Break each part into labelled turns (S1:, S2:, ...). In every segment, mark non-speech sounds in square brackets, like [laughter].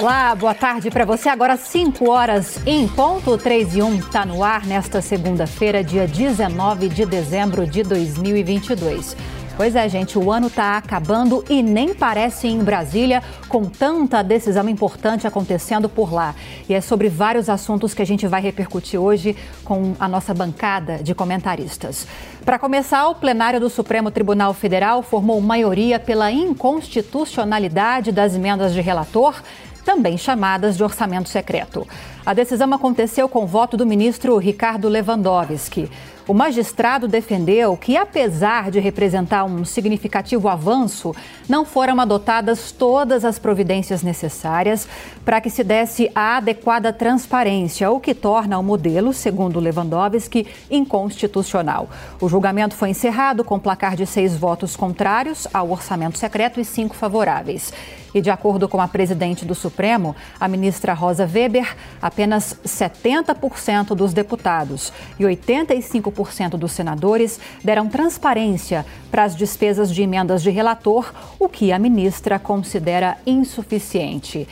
S1: Olá, boa tarde para você. Agora 5 horas em ponto, 3 e 1 está no ar nesta segunda-feira, dia 19 de dezembro de 2022. Pois é, gente, o ano está acabando e nem parece em Brasília com tanta decisão importante acontecendo por lá. E é sobre vários assuntos que a gente vai repercutir hoje com a nossa bancada de comentaristas. Para começar, o plenário do Supremo Tribunal Federal formou maioria pela inconstitucionalidade das emendas de relator também chamadas de orçamento secreto. A decisão aconteceu com o voto do ministro Ricardo Lewandowski. O magistrado defendeu que, apesar de representar um significativo avanço, não foram adotadas todas as providências necessárias para que se desse a adequada transparência, o que torna o modelo, segundo Lewandowski, inconstitucional. O julgamento foi encerrado com placar de seis votos contrários ao orçamento secreto e cinco favoráveis. E, de acordo com a presidente do Supremo, a ministra Rosa Weber, apenas 70% dos deputados e 85% dos senadores deram transparência para as despesas de emendas de relator, o que a ministra considera insuficiente.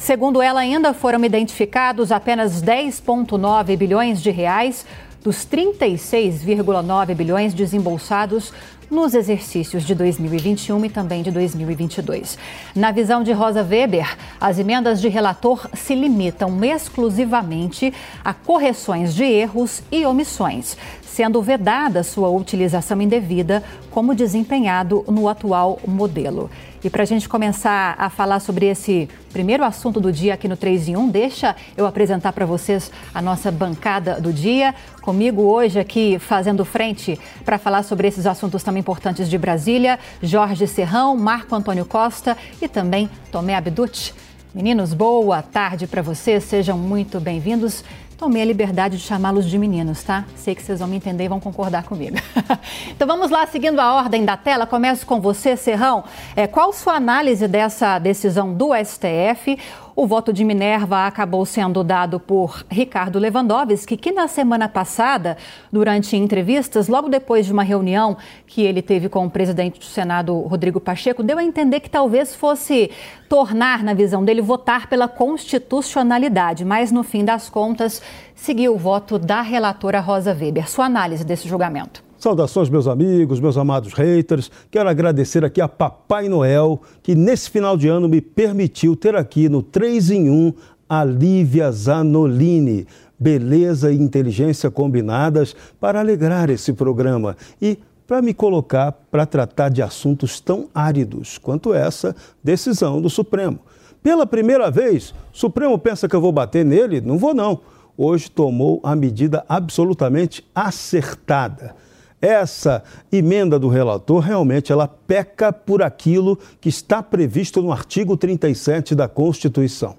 S1: Segundo ela, ainda foram identificados apenas 10,9 bilhões de reais dos 36,9 bilhões desembolsados nos exercícios de 2021 e também de 2022. Na visão de Rosa Weber, as emendas de relator se limitam exclusivamente a correções de erros e omissões, sendo vedada sua utilização indevida, como desempenhado no atual modelo. E para a gente começar a falar sobre esse primeiro assunto do dia aqui no 3 em 1, deixa eu apresentar para vocês a nossa bancada do dia. Comigo hoje aqui fazendo frente para falar sobre esses assuntos tão importantes de Brasília, Jorge Serrão, Marco Antônio Costa e também Tomé Abducci. Meninos, boa tarde para vocês, sejam muito bem-vindos tomei a liberdade de chamá-los de meninos, tá? Sei que vocês vão me entender e vão concordar comigo. [laughs] então vamos lá, seguindo a ordem da tela, começo com você, Serrão. É, qual sua análise dessa decisão do STF? O voto de Minerva acabou sendo dado por Ricardo Lewandowski, que na semana passada, durante entrevistas, logo depois de uma reunião que ele teve com o presidente do Senado, Rodrigo Pacheco, deu a entender que talvez fosse tornar, na visão dele, votar pela constitucionalidade, mas no fim das contas seguiu o voto da relatora Rosa Weber. Sua análise desse julgamento.
S2: Saudações, meus amigos, meus amados haters. Quero agradecer aqui a Papai Noel, que nesse final de ano me permitiu ter aqui no 3 em 1 a Lívia Zanolini. Beleza e inteligência combinadas para alegrar esse programa e para me colocar para tratar de assuntos tão áridos quanto essa decisão do Supremo. Pela primeira vez, Supremo pensa que eu vou bater nele? Não vou, não. Hoje tomou a medida absolutamente acertada essa emenda do relator realmente ela peca por aquilo que está previsto no artigo 37 da Constituição.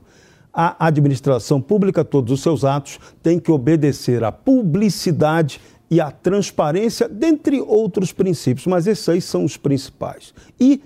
S2: A administração pública, todos os seus atos, têm que obedecer à publicidade e à transparência, dentre outros princípios, mas esses aí são os principais. E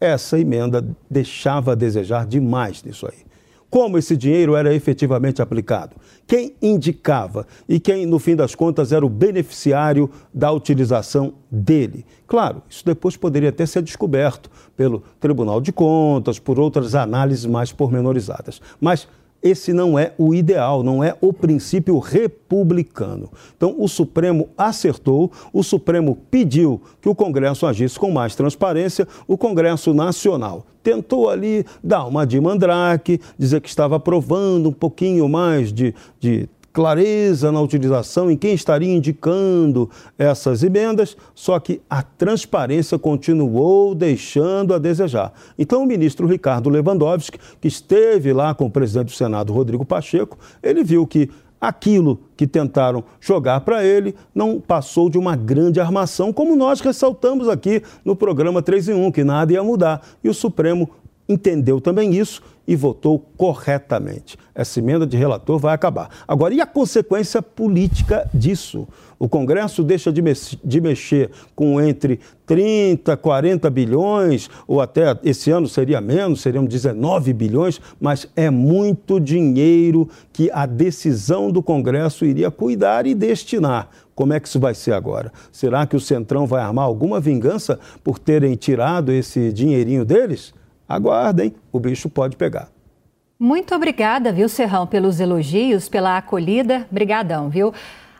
S2: essa emenda deixava a desejar demais nisso aí como esse dinheiro era efetivamente aplicado, quem indicava e quem, no fim das contas, era o beneficiário da utilização dele. Claro, isso depois poderia até ser descoberto pelo Tribunal de Contas, por outras análises mais pormenorizadas. Mas esse não é o ideal, não é o princípio republicano. Então, o Supremo acertou, o Supremo pediu que o Congresso agisse com mais transparência, o Congresso Nacional tentou ali dar uma de mandrake, dizer que estava aprovando um pouquinho mais de, de clareza na utilização, em quem estaria indicando essas emendas, só que a transparência continuou deixando a desejar. Então, o ministro Ricardo Lewandowski, que esteve lá com o presidente do Senado, Rodrigo Pacheco, ele viu que aquilo que tentaram jogar para ele não passou de uma grande armação, como nós ressaltamos aqui no programa 3 em 1, que nada ia mudar. E o Supremo entendeu também isso e votou corretamente. Essa emenda de relator vai acabar. Agora, e a consequência política disso? O Congresso deixa de, de mexer com entre 30, 40 bilhões, ou até esse ano seria menos, seriam 19 bilhões, mas é muito dinheiro que a decisão do Congresso iria cuidar e destinar. Como é que isso vai ser agora? Será que o Centrão vai armar alguma vingança por terem tirado esse dinheirinho deles? Aguardem, o bicho pode pegar.
S1: Muito obrigada, viu, Serrão, pelos elogios, pela acolhida. Obrigadão, viu?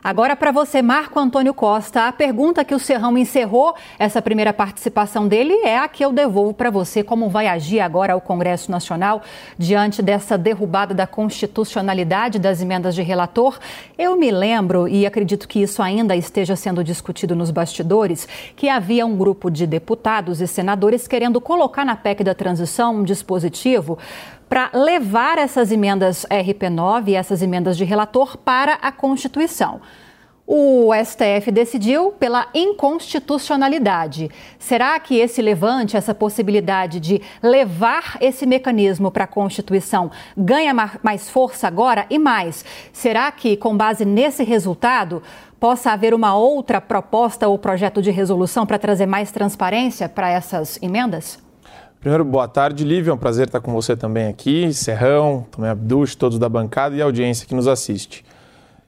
S1: Agora, para você, Marco Antônio Costa, a pergunta que o Serrão encerrou essa primeira participação dele é a que eu devolvo para você. Como vai agir agora o Congresso Nacional diante dessa derrubada da constitucionalidade das emendas de relator? Eu me lembro, e acredito que isso ainda esteja sendo discutido nos bastidores, que havia um grupo de deputados e senadores querendo colocar na PEC da transição um dispositivo para levar essas emendas RP9 e essas emendas de relator para a Constituição. O STF decidiu pela inconstitucionalidade. Será que esse levante, essa possibilidade de levar esse mecanismo para a Constituição, ganha mais força agora? E mais, será que, com base nesse resultado, possa haver uma outra proposta ou projeto de resolução para trazer mais transparência para essas emendas?
S3: Primeiro, boa tarde, Lívia. É um prazer estar com você também aqui, Serrão, também Abduch, todos da bancada e a audiência que nos assiste.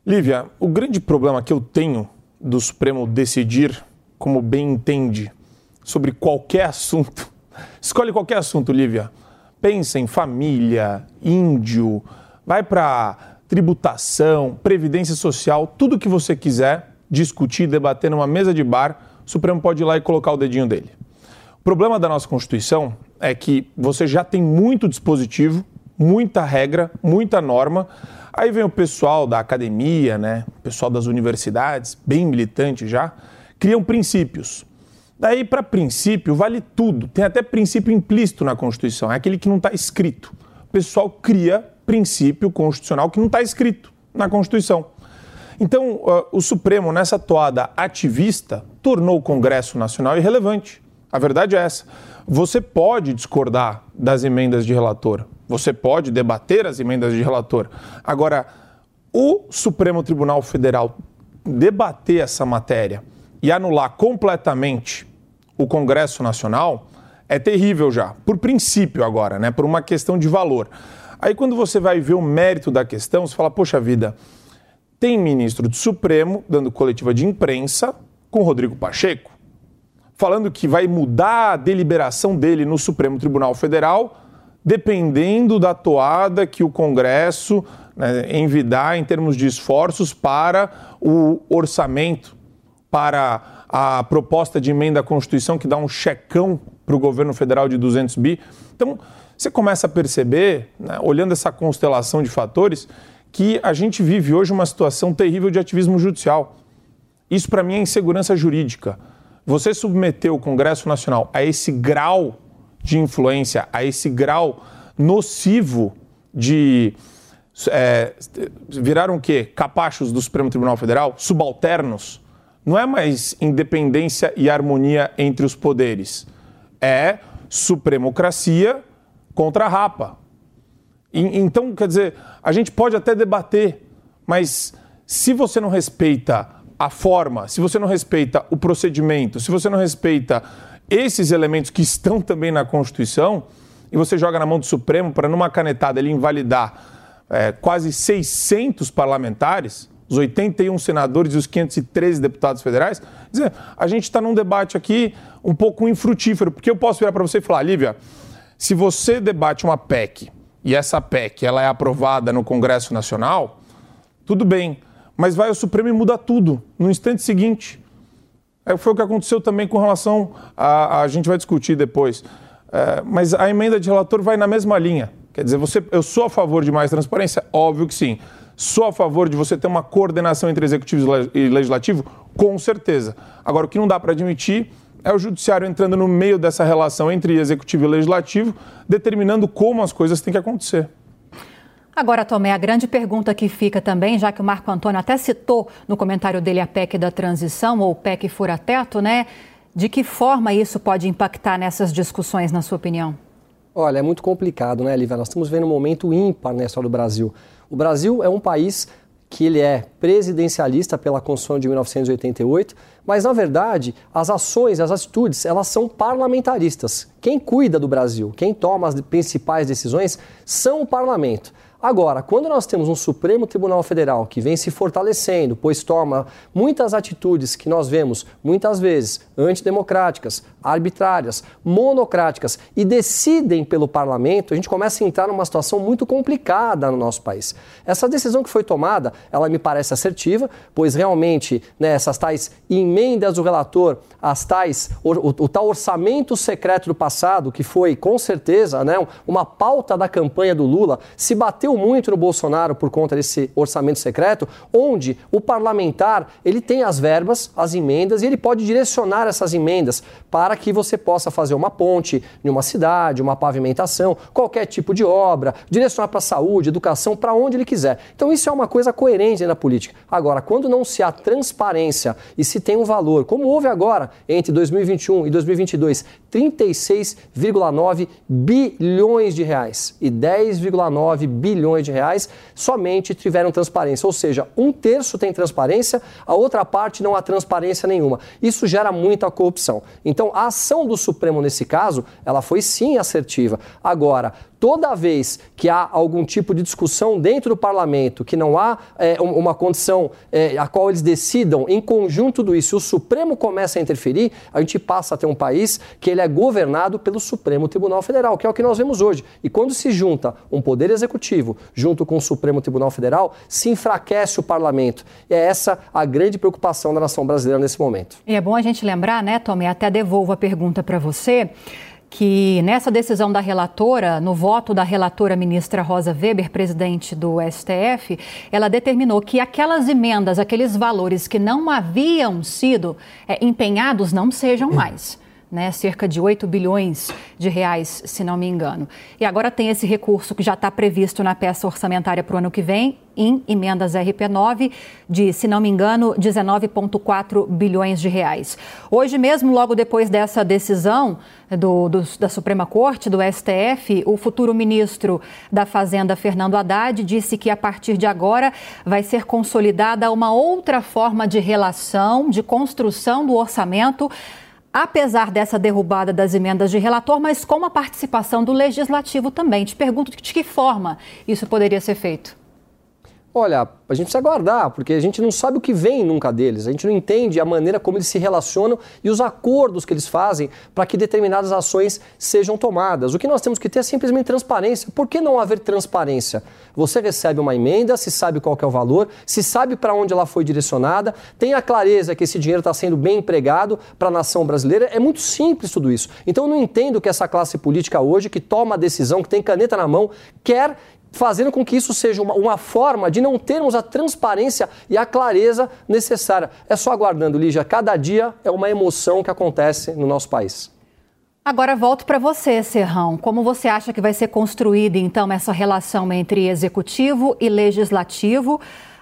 S3: Lívia, o grande problema que eu tenho do Supremo decidir como bem entende sobre qualquer assunto, [laughs] escolhe qualquer assunto, Lívia. Pensa em família, índio, vai para tributação, previdência social, tudo que você quiser discutir, debater numa mesa de bar, o Supremo pode ir lá e colocar o dedinho dele. O problema da nossa Constituição é que você já tem muito dispositivo, muita regra, muita norma. Aí vem o pessoal da academia, né? o pessoal das universidades, bem militante já, criam princípios. Daí, para princípio, vale tudo. Tem até princípio implícito na Constituição, é aquele que não está escrito. O pessoal cria princípio constitucional que não está escrito na Constituição. Então, uh, o Supremo, nessa toada ativista, tornou o Congresso Nacional irrelevante. A verdade é essa. Você pode discordar das emendas de relator, você pode debater as emendas de relator. Agora, o Supremo Tribunal Federal debater essa matéria e anular completamente o Congresso Nacional é terrível já, por princípio agora, né? Por uma questão de valor. Aí quando você vai ver o mérito da questão, você fala, poxa vida, tem ministro do Supremo dando coletiva de imprensa com Rodrigo Pacheco falando que vai mudar a deliberação dele no Supremo Tribunal Federal, dependendo da toada que o Congresso né, envidar em termos de esforços para o orçamento, para a proposta de emenda à Constituição que dá um checão para o governo federal de 200 bi. Então, você começa a perceber, né, olhando essa constelação de fatores, que a gente vive hoje uma situação terrível de ativismo judicial. Isso, para mim, é insegurança jurídica. Você submeteu o Congresso Nacional a esse grau de influência, a esse grau nocivo de. É, viraram o quê? Capachos do Supremo Tribunal Federal? Subalternos? Não é mais independência e harmonia entre os poderes. É supremocracia contra a rapa. E, então, quer dizer, a gente pode até debater, mas se você não respeita a forma, se você não respeita o procedimento, se você não respeita esses elementos que estão também na Constituição, e você joga na mão do Supremo para, numa canetada, ele invalidar é, quase 600 parlamentares, os 81 senadores e os 513 deputados federais, dizer, a gente está num debate aqui um pouco infrutífero, porque eu posso virar para você e falar, Lívia, se você debate uma PEC e essa PEC ela é aprovada no Congresso Nacional, tudo bem mas vai ao Supremo e muda tudo no instante seguinte. É, foi o que aconteceu também com relação a. a gente vai discutir depois. É, mas a emenda de relator vai na mesma linha. Quer dizer, você, eu sou a favor de mais transparência? Óbvio que sim. Sou a favor de você ter uma coordenação entre executivo e legislativo? Com certeza. Agora, o que não dá para admitir é o judiciário entrando no meio dessa relação entre executivo e legislativo, determinando como as coisas têm que acontecer.
S1: Agora, Tomé, a grande pergunta que fica também, já que o Marco Antônio até citou no comentário dele a PEC da transição, ou PEC fura-teto, né? De que forma isso pode impactar nessas discussões, na sua opinião?
S4: Olha, é muito complicado, né, Lívia? Nós estamos vendo um momento ímpar na história do Brasil. O Brasil é um país que ele é presidencialista pela Constituição de 1988, mas na verdade as ações, as atitudes, elas são parlamentaristas. Quem cuida do Brasil, quem toma as principais decisões são o parlamento. Agora, quando nós temos um Supremo Tribunal Federal que vem se fortalecendo, pois toma muitas atitudes que nós vemos muitas vezes antidemocráticas, arbitrárias, monocráticas e decidem pelo parlamento, a gente começa a entrar numa situação muito complicada no nosso país. Essa decisão que foi tomada, ela me parece assertiva, pois realmente né, essas tais emendas do relator, as tais, o, o, o tal orçamento secreto do passado, que foi com certeza né, uma pauta da campanha do Lula, se bateu muito no Bolsonaro por conta desse orçamento secreto, onde o parlamentar ele tem as verbas, as emendas, e ele pode direcionar essas emendas para que você possa fazer uma ponte em uma cidade, uma pavimentação, qualquer tipo de obra, direcionar para saúde, educação, para onde ele quiser. Então isso é uma coisa coerente na política. Agora, quando não se há transparência e se tem um valor, como houve agora entre 2021 e 2022, 36,9 bilhões de reais e 10,9 bilhões bilhões de reais somente tiveram transparência. Ou seja, um terço tem transparência, a outra parte não há transparência nenhuma. Isso gera muita corrupção. Então, a ação do Supremo nesse caso, ela foi sim assertiva. Agora, toda vez que há algum tipo de discussão dentro do parlamento, que não há é, uma condição é, a qual eles decidam em conjunto tudo isso, o Supremo começa a interferir, a gente passa a ter um país que ele é governado pelo Supremo Tribunal Federal, que é o que nós vemos hoje. E quando se junta um poder executivo junto com o Supremo Tribunal Federal, se enfraquece o parlamento. E é essa a grande preocupação da nação brasileira nesse momento.
S1: E é bom a gente lembrar, né, Tomé, até devolvo a pergunta para você que nessa decisão da relatora, no voto da relatora ministra Rosa Weber, presidente do STF, ela determinou que aquelas emendas, aqueles valores que não haviam sido é, empenhados não sejam mais né, cerca de 8 bilhões de reais, se não me engano. E agora tem esse recurso que já está previsto na peça orçamentária para o ano que vem, em emendas RP9, de, se não me engano, 19,4 bilhões de reais. Hoje mesmo, logo depois dessa decisão do, do, da Suprema Corte, do STF, o futuro ministro da Fazenda, Fernando Haddad, disse que a partir de agora vai ser consolidada uma outra forma de relação, de construção do orçamento apesar dessa derrubada das emendas de relator, mas com a participação do legislativo também. Te pergunto de que forma isso poderia ser feito.
S4: Olha, a gente precisa aguardar, porque a gente não sabe o que vem nunca deles, a gente não entende a maneira como eles se relacionam e os acordos que eles fazem para que determinadas ações sejam tomadas. O que nós temos que ter é simplesmente transparência. Por que não haver transparência? Você recebe uma emenda, se sabe qual é o valor, se sabe para onde ela foi direcionada, tem a clareza que esse dinheiro está sendo bem empregado para a nação brasileira. É muito simples tudo isso. Então eu não entendo que essa classe política hoje, que toma a decisão, que tem caneta na mão, quer fazendo com que isso seja uma, uma, forma de não termos a transparência e a clareza necessária. É só aguardando, Lígia. Cada dia é uma emoção que acontece no nosso país.
S1: Agora volto para você, Serrão. Como você acha que vai ser construída então essa relação entre executivo e legislativo?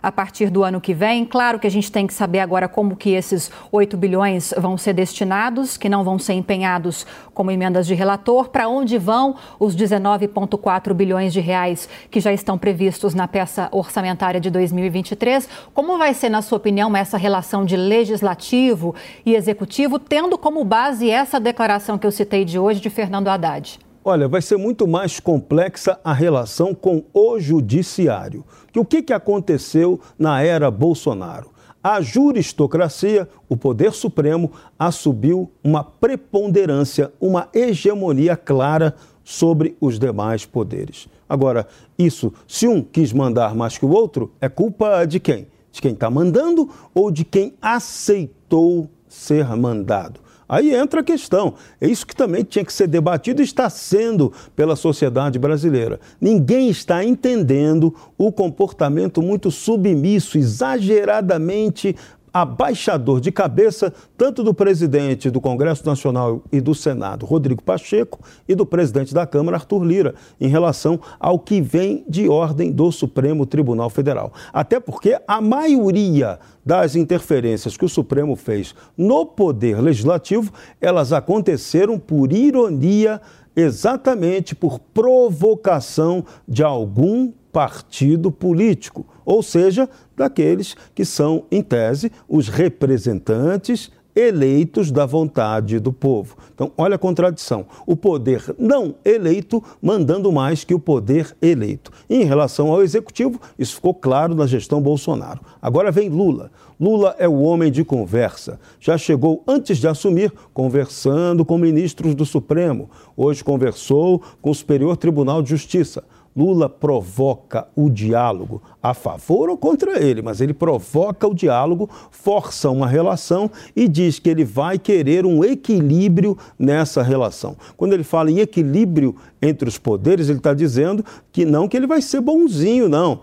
S1: A partir do ano que vem. Claro que a gente tem que saber agora como que esses 8 bilhões vão ser destinados, que não vão ser empenhados como emendas de relator, para onde vão os 19,4 bilhões de reais que já estão previstos na peça orçamentária de 2023. Como vai ser, na sua opinião, essa relação de legislativo e executivo, tendo como base essa declaração que eu citei de hoje de Fernando Haddad?
S2: Olha, vai ser muito mais complexa a relação com o judiciário. Que o que, que aconteceu na era Bolsonaro? A juristocracia, o poder supremo, assumiu uma preponderância, uma hegemonia clara sobre os demais poderes. Agora, isso, se um quis mandar mais que o outro, é culpa de quem? De quem está mandando ou de quem aceitou ser mandado? Aí entra a questão. É isso que também tinha que ser debatido e está sendo pela sociedade brasileira. Ninguém está entendendo o comportamento muito submisso, exageradamente abaixador de cabeça tanto do presidente do Congresso Nacional e do Senado, Rodrigo Pacheco, e do presidente da Câmara, Arthur Lira, em relação ao que vem de ordem do Supremo Tribunal Federal. Até porque a maioria das interferências que o Supremo fez no poder legislativo, elas aconteceram por ironia, exatamente por provocação de algum partido político, ou seja, daqueles que são, em tese, os representantes eleitos da vontade do povo. Então, olha a contradição. O poder não eleito mandando mais que o poder eleito. em relação ao executivo, isso ficou claro na gestão Bolsonaro. Agora vem Lula. Lula é o homem de conversa. Já chegou antes de assumir conversando com ministros do Supremo. Hoje conversou com o Superior Tribunal de Justiça. Lula provoca o diálogo a favor ou contra ele, mas ele provoca o diálogo, força uma relação e diz que ele vai querer um equilíbrio nessa relação. Quando ele fala em equilíbrio entre os poderes, ele está dizendo que não que ele vai ser bonzinho, não.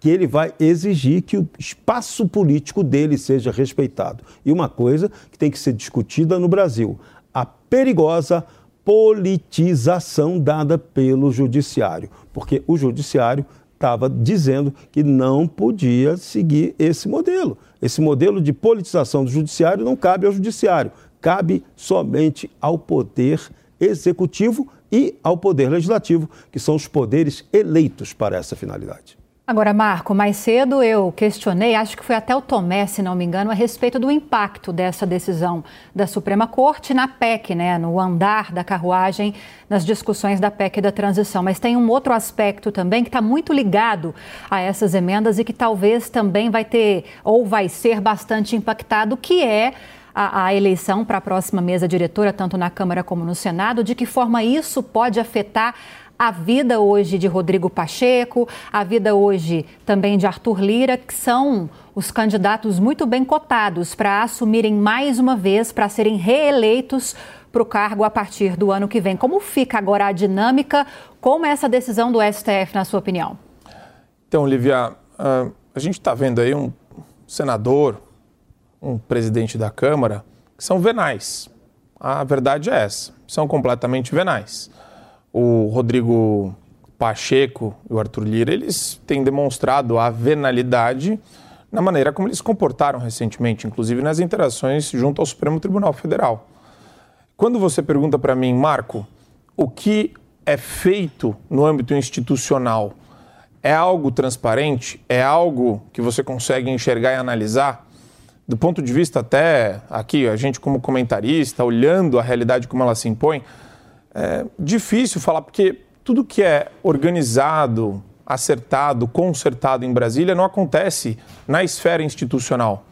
S2: Que ele vai exigir que o espaço político dele seja respeitado. E uma coisa que tem que ser discutida no Brasil: a perigosa politização dada pelo judiciário, porque o judiciário estava dizendo que não podia seguir esse modelo. Esse modelo de politização do judiciário não cabe ao judiciário, cabe somente ao poder executivo e ao poder legislativo, que são os poderes eleitos para essa finalidade.
S1: Agora, Marco, mais cedo eu questionei, acho que foi até o Tomé, se não me engano, a respeito do impacto dessa decisão da Suprema Corte na PEC, né, no andar da carruagem, nas discussões da PEC da transição. Mas tem um outro aspecto também que está muito ligado a essas emendas e que talvez também vai ter, ou vai ser bastante impactado, que é a, a, eleição para a próxima mesa diretora, tanto na Câmara como no Senado, de que forma isso pode afetar a vida hoje de Rodrigo Pacheco, a vida hoje também de Arthur Lira, que são os candidatos muito bem cotados para assumirem mais uma vez, para serem reeleitos para o cargo a partir do ano que vem. Como fica agora a dinâmica? Como é essa decisão do STF, na sua opinião?
S3: Então, Lívia, ah, a gente está vendo aí um senador, um presidente da Câmara, que são venais. A verdade é essa, são completamente venais o Rodrigo Pacheco e o Arthur Lira, eles têm demonstrado a venalidade na maneira como eles se comportaram recentemente, inclusive nas interações junto ao Supremo Tribunal Federal. Quando você pergunta para mim, Marco, o que é feito no âmbito institucional é algo transparente? É algo que você consegue enxergar e analisar? Do ponto de vista até aqui, a gente como comentarista, olhando a realidade como ela se impõe, é difícil falar, porque tudo que é organizado, acertado, consertado em Brasília não acontece na esfera institucional.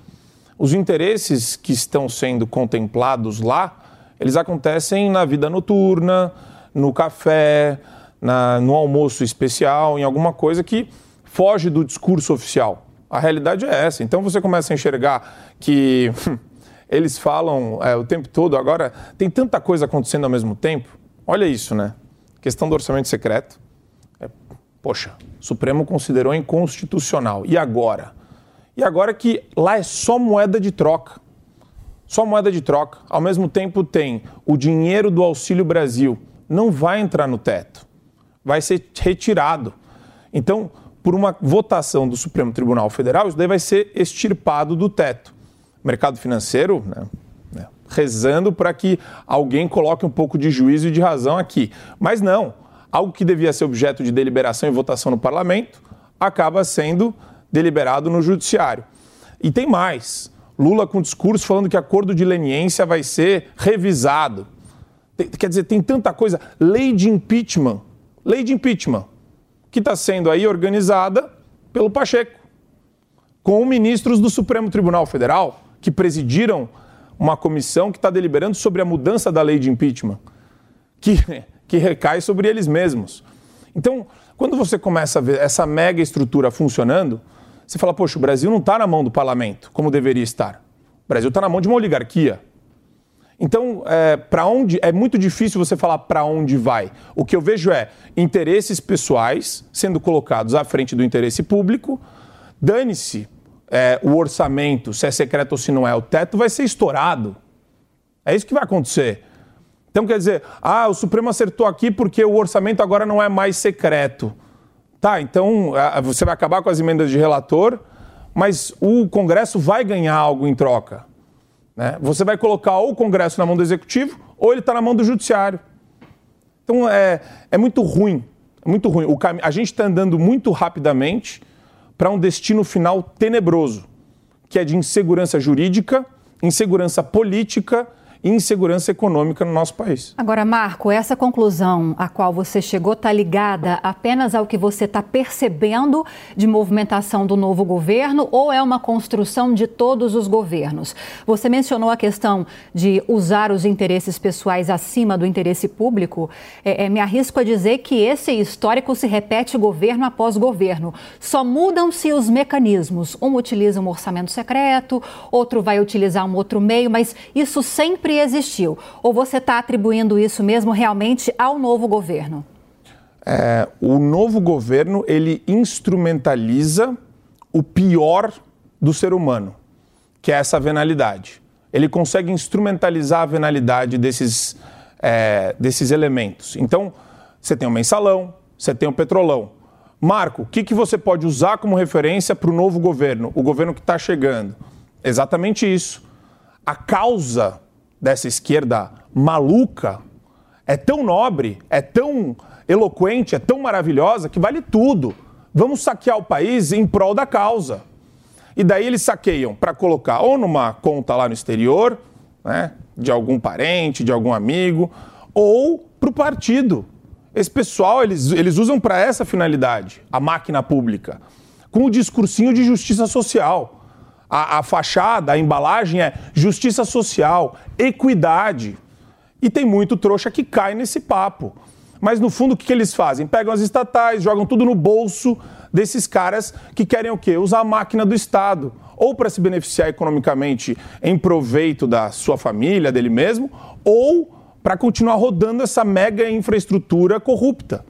S3: Os interesses que estão sendo contemplados lá, eles acontecem na vida noturna, no café, na, no almoço especial, em alguma coisa que foge do discurso oficial. A realidade é essa. Então você começa a enxergar que [laughs] eles falam é, o tempo todo, agora tem tanta coisa acontecendo ao mesmo tempo Olha isso, né? Questão do orçamento secreto. É, poxa, o Supremo considerou inconstitucional. E agora? E agora que lá é só moeda de troca. Só moeda de troca. Ao mesmo tempo tem o dinheiro do Auxílio Brasil. Não vai entrar no teto. Vai ser retirado. Então, por uma votação do Supremo Tribunal Federal, isso daí vai ser extirpado do teto. Mercado financeiro, né, rezando para que alguém coloque um pouco de juízo e de razão aqui. Mas não, algo que devia ser objeto de deliberação e votação no parlamento acaba sendo deliberado no judiciário. E tem mais. Lula com discurso falando que acordo de leniência vai ser revisado. Tem, quer dizer, tem tanta coisa. Lei de impeachment. Lei de impeachment. Que está sendo aí organizada pelo Pacheco. Com ministros do Supremo Tribunal Federal, que presidiram uma comissão que está deliberando sobre a mudança da lei de impeachment, que, [laughs] que recai sobre eles mesmos. Então, quando você começa a ver essa mega estrutura funcionando, você fala, poxa, o Brasil não está na mão do parlamento, como deveria estar. O Brasil está na mão de uma oligarquia. Então, é, para onde é muito difícil você falar para onde vai. O que eu vejo é interesses pessoais sendo colocados à frente do interesse público. Dane-se é, o orçamento, se é secreto ou se não é. O teto vai ser estourado. É isso que vai acontecer. Então quer dizer, ah, o Supremo acertou aqui porque o orçamento agora não é mais secreto. Tá, então você vai acabar com as emendas de relator, mas o Congresso vai ganhar algo em troca. Né? Você vai colocar ou o Congresso na mão do Executivo ou ele está na mão do Judiciário. Então é, é muito ruim, muito ruim. O cam... A gente está andando muito rapidamente para um destino final tenebroso, que é de insegurança jurídica, insegurança política insegurança econômica no nosso país.
S1: Agora, Marco, essa conclusão a qual você chegou está ligada apenas ao que você está percebendo de movimentação do novo governo ou é uma construção de todos os governos? Você mencionou a questão de usar os interesses pessoais acima do interesse público. É, é, me arrisco a dizer que esse histórico se repete governo após governo. Só mudam-se os mecanismos. Um utiliza um orçamento secreto, outro vai utilizar um outro meio, mas isso sempre existiu? Ou você está atribuindo isso mesmo realmente ao novo governo?
S3: É, o novo governo ele instrumentaliza o pior do ser humano, que é essa venalidade. Ele consegue instrumentalizar a venalidade desses, é, desses elementos. Então, você tem o mensalão, você tem o petrolão. Marco, o que, que você pode usar como referência para o novo governo, o governo que está chegando? Exatamente isso. A causa dessa esquerda maluca é tão nobre, é tão eloquente, é tão maravilhosa que vale tudo. Vamos saquear o país em prol da causa. E daí eles saqueiam para colocar ou numa conta lá no exterior, né, de algum parente, de algum amigo, ou para o partido. Esse pessoal, eles, eles usam para essa finalidade, a máquina pública, com o discursinho de justiça social a, a fachada, a embalagem é justiça social, equidade. E tem muito trouxa que cai nesse papo. Mas no fundo, o que, que eles fazem? Pegam as estatais, jogam tudo no bolso desses caras que querem o quê? Usar a máquina do Estado. Ou para se beneficiar economicamente em proveito da sua família, dele mesmo, ou para continuar rodando essa mega infraestrutura corrupta.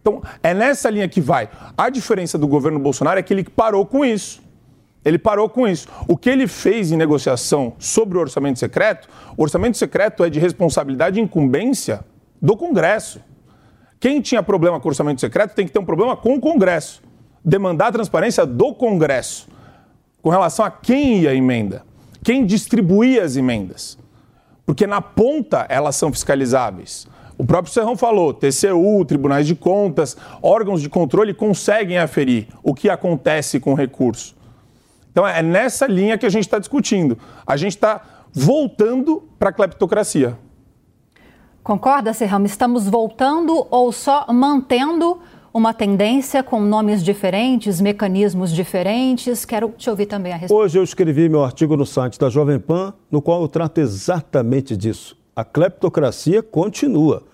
S3: Então, é nessa linha que vai. A diferença do governo Bolsonaro é que ele parou com isso. Ele parou com isso. O que ele fez em negociação sobre o orçamento secreto, o orçamento secreto é de responsabilidade e incumbência do Congresso. Quem tinha problema com o orçamento secreto tem que ter um problema com o Congresso. Demandar a transparência do Congresso com relação a quem ia a emenda, quem distribuía as emendas. Porque na ponta elas são fiscalizáveis. O próprio Serrão falou: TCU, tribunais de contas, órgãos de controle conseguem aferir o que acontece com o recurso. Então é nessa linha que a gente está discutindo. A gente está voltando para a cleptocracia.
S1: Concorda, Serramo? Estamos voltando ou só mantendo uma tendência com nomes diferentes, mecanismos diferentes? Quero te ouvir também a respeito.
S2: Hoje eu escrevi meu artigo no site da Jovem Pan, no qual eu trato exatamente disso. A cleptocracia continua.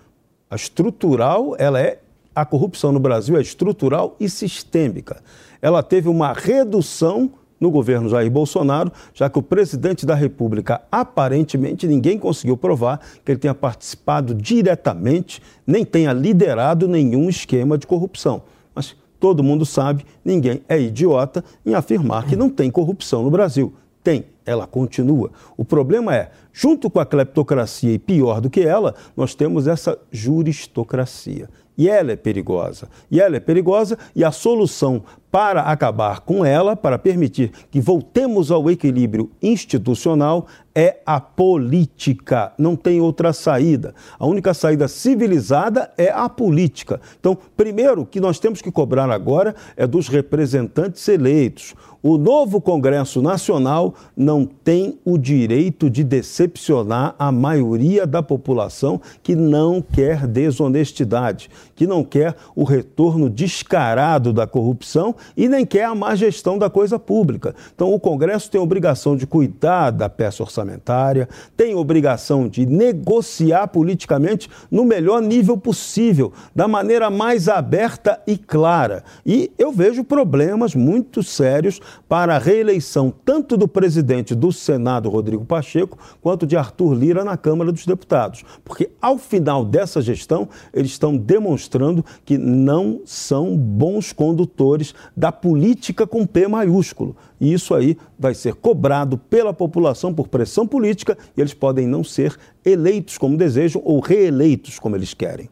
S2: A estrutural, ela é a corrupção no Brasil é estrutural e sistêmica. Ela teve uma redução no governo Jair Bolsonaro, já que o presidente da República, aparentemente, ninguém conseguiu provar que ele tenha participado diretamente, nem tenha liderado nenhum esquema de corrupção. Mas todo mundo sabe, ninguém é idiota em afirmar que não tem corrupção no Brasil. Tem, ela continua. O problema é, junto com a cleptocracia e pior do que ela, nós temos essa juristocracia. E ela é perigosa. E ela é perigosa e a solução para acabar com ela, para permitir que voltemos ao equilíbrio institucional, é a política. Não tem outra saída. A única saída civilizada é a política. Então, primeiro, o que nós temos que cobrar agora é dos representantes eleitos. O novo Congresso Nacional não tem o direito de decepcionar a maioria da população que não quer desonestidade, que não quer o retorno descarado da corrupção e nem quer a má gestão da coisa pública. Então, o Congresso tem obrigação de cuidar da peça orçamentária, tem obrigação de negociar politicamente no melhor nível possível, da maneira mais aberta e clara. E eu vejo problemas muito sérios para a reeleição tanto do presidente do Senado, Rodrigo Pacheco, quanto de Arthur Lira na Câmara dos Deputados. Porque ao final dessa gestão, eles estão demonstrando que não são bons condutores da política com P maiúsculo. E isso aí vai ser cobrado pela população por pressão política e eles podem não ser eleitos como desejam ou reeleitos como eles querem.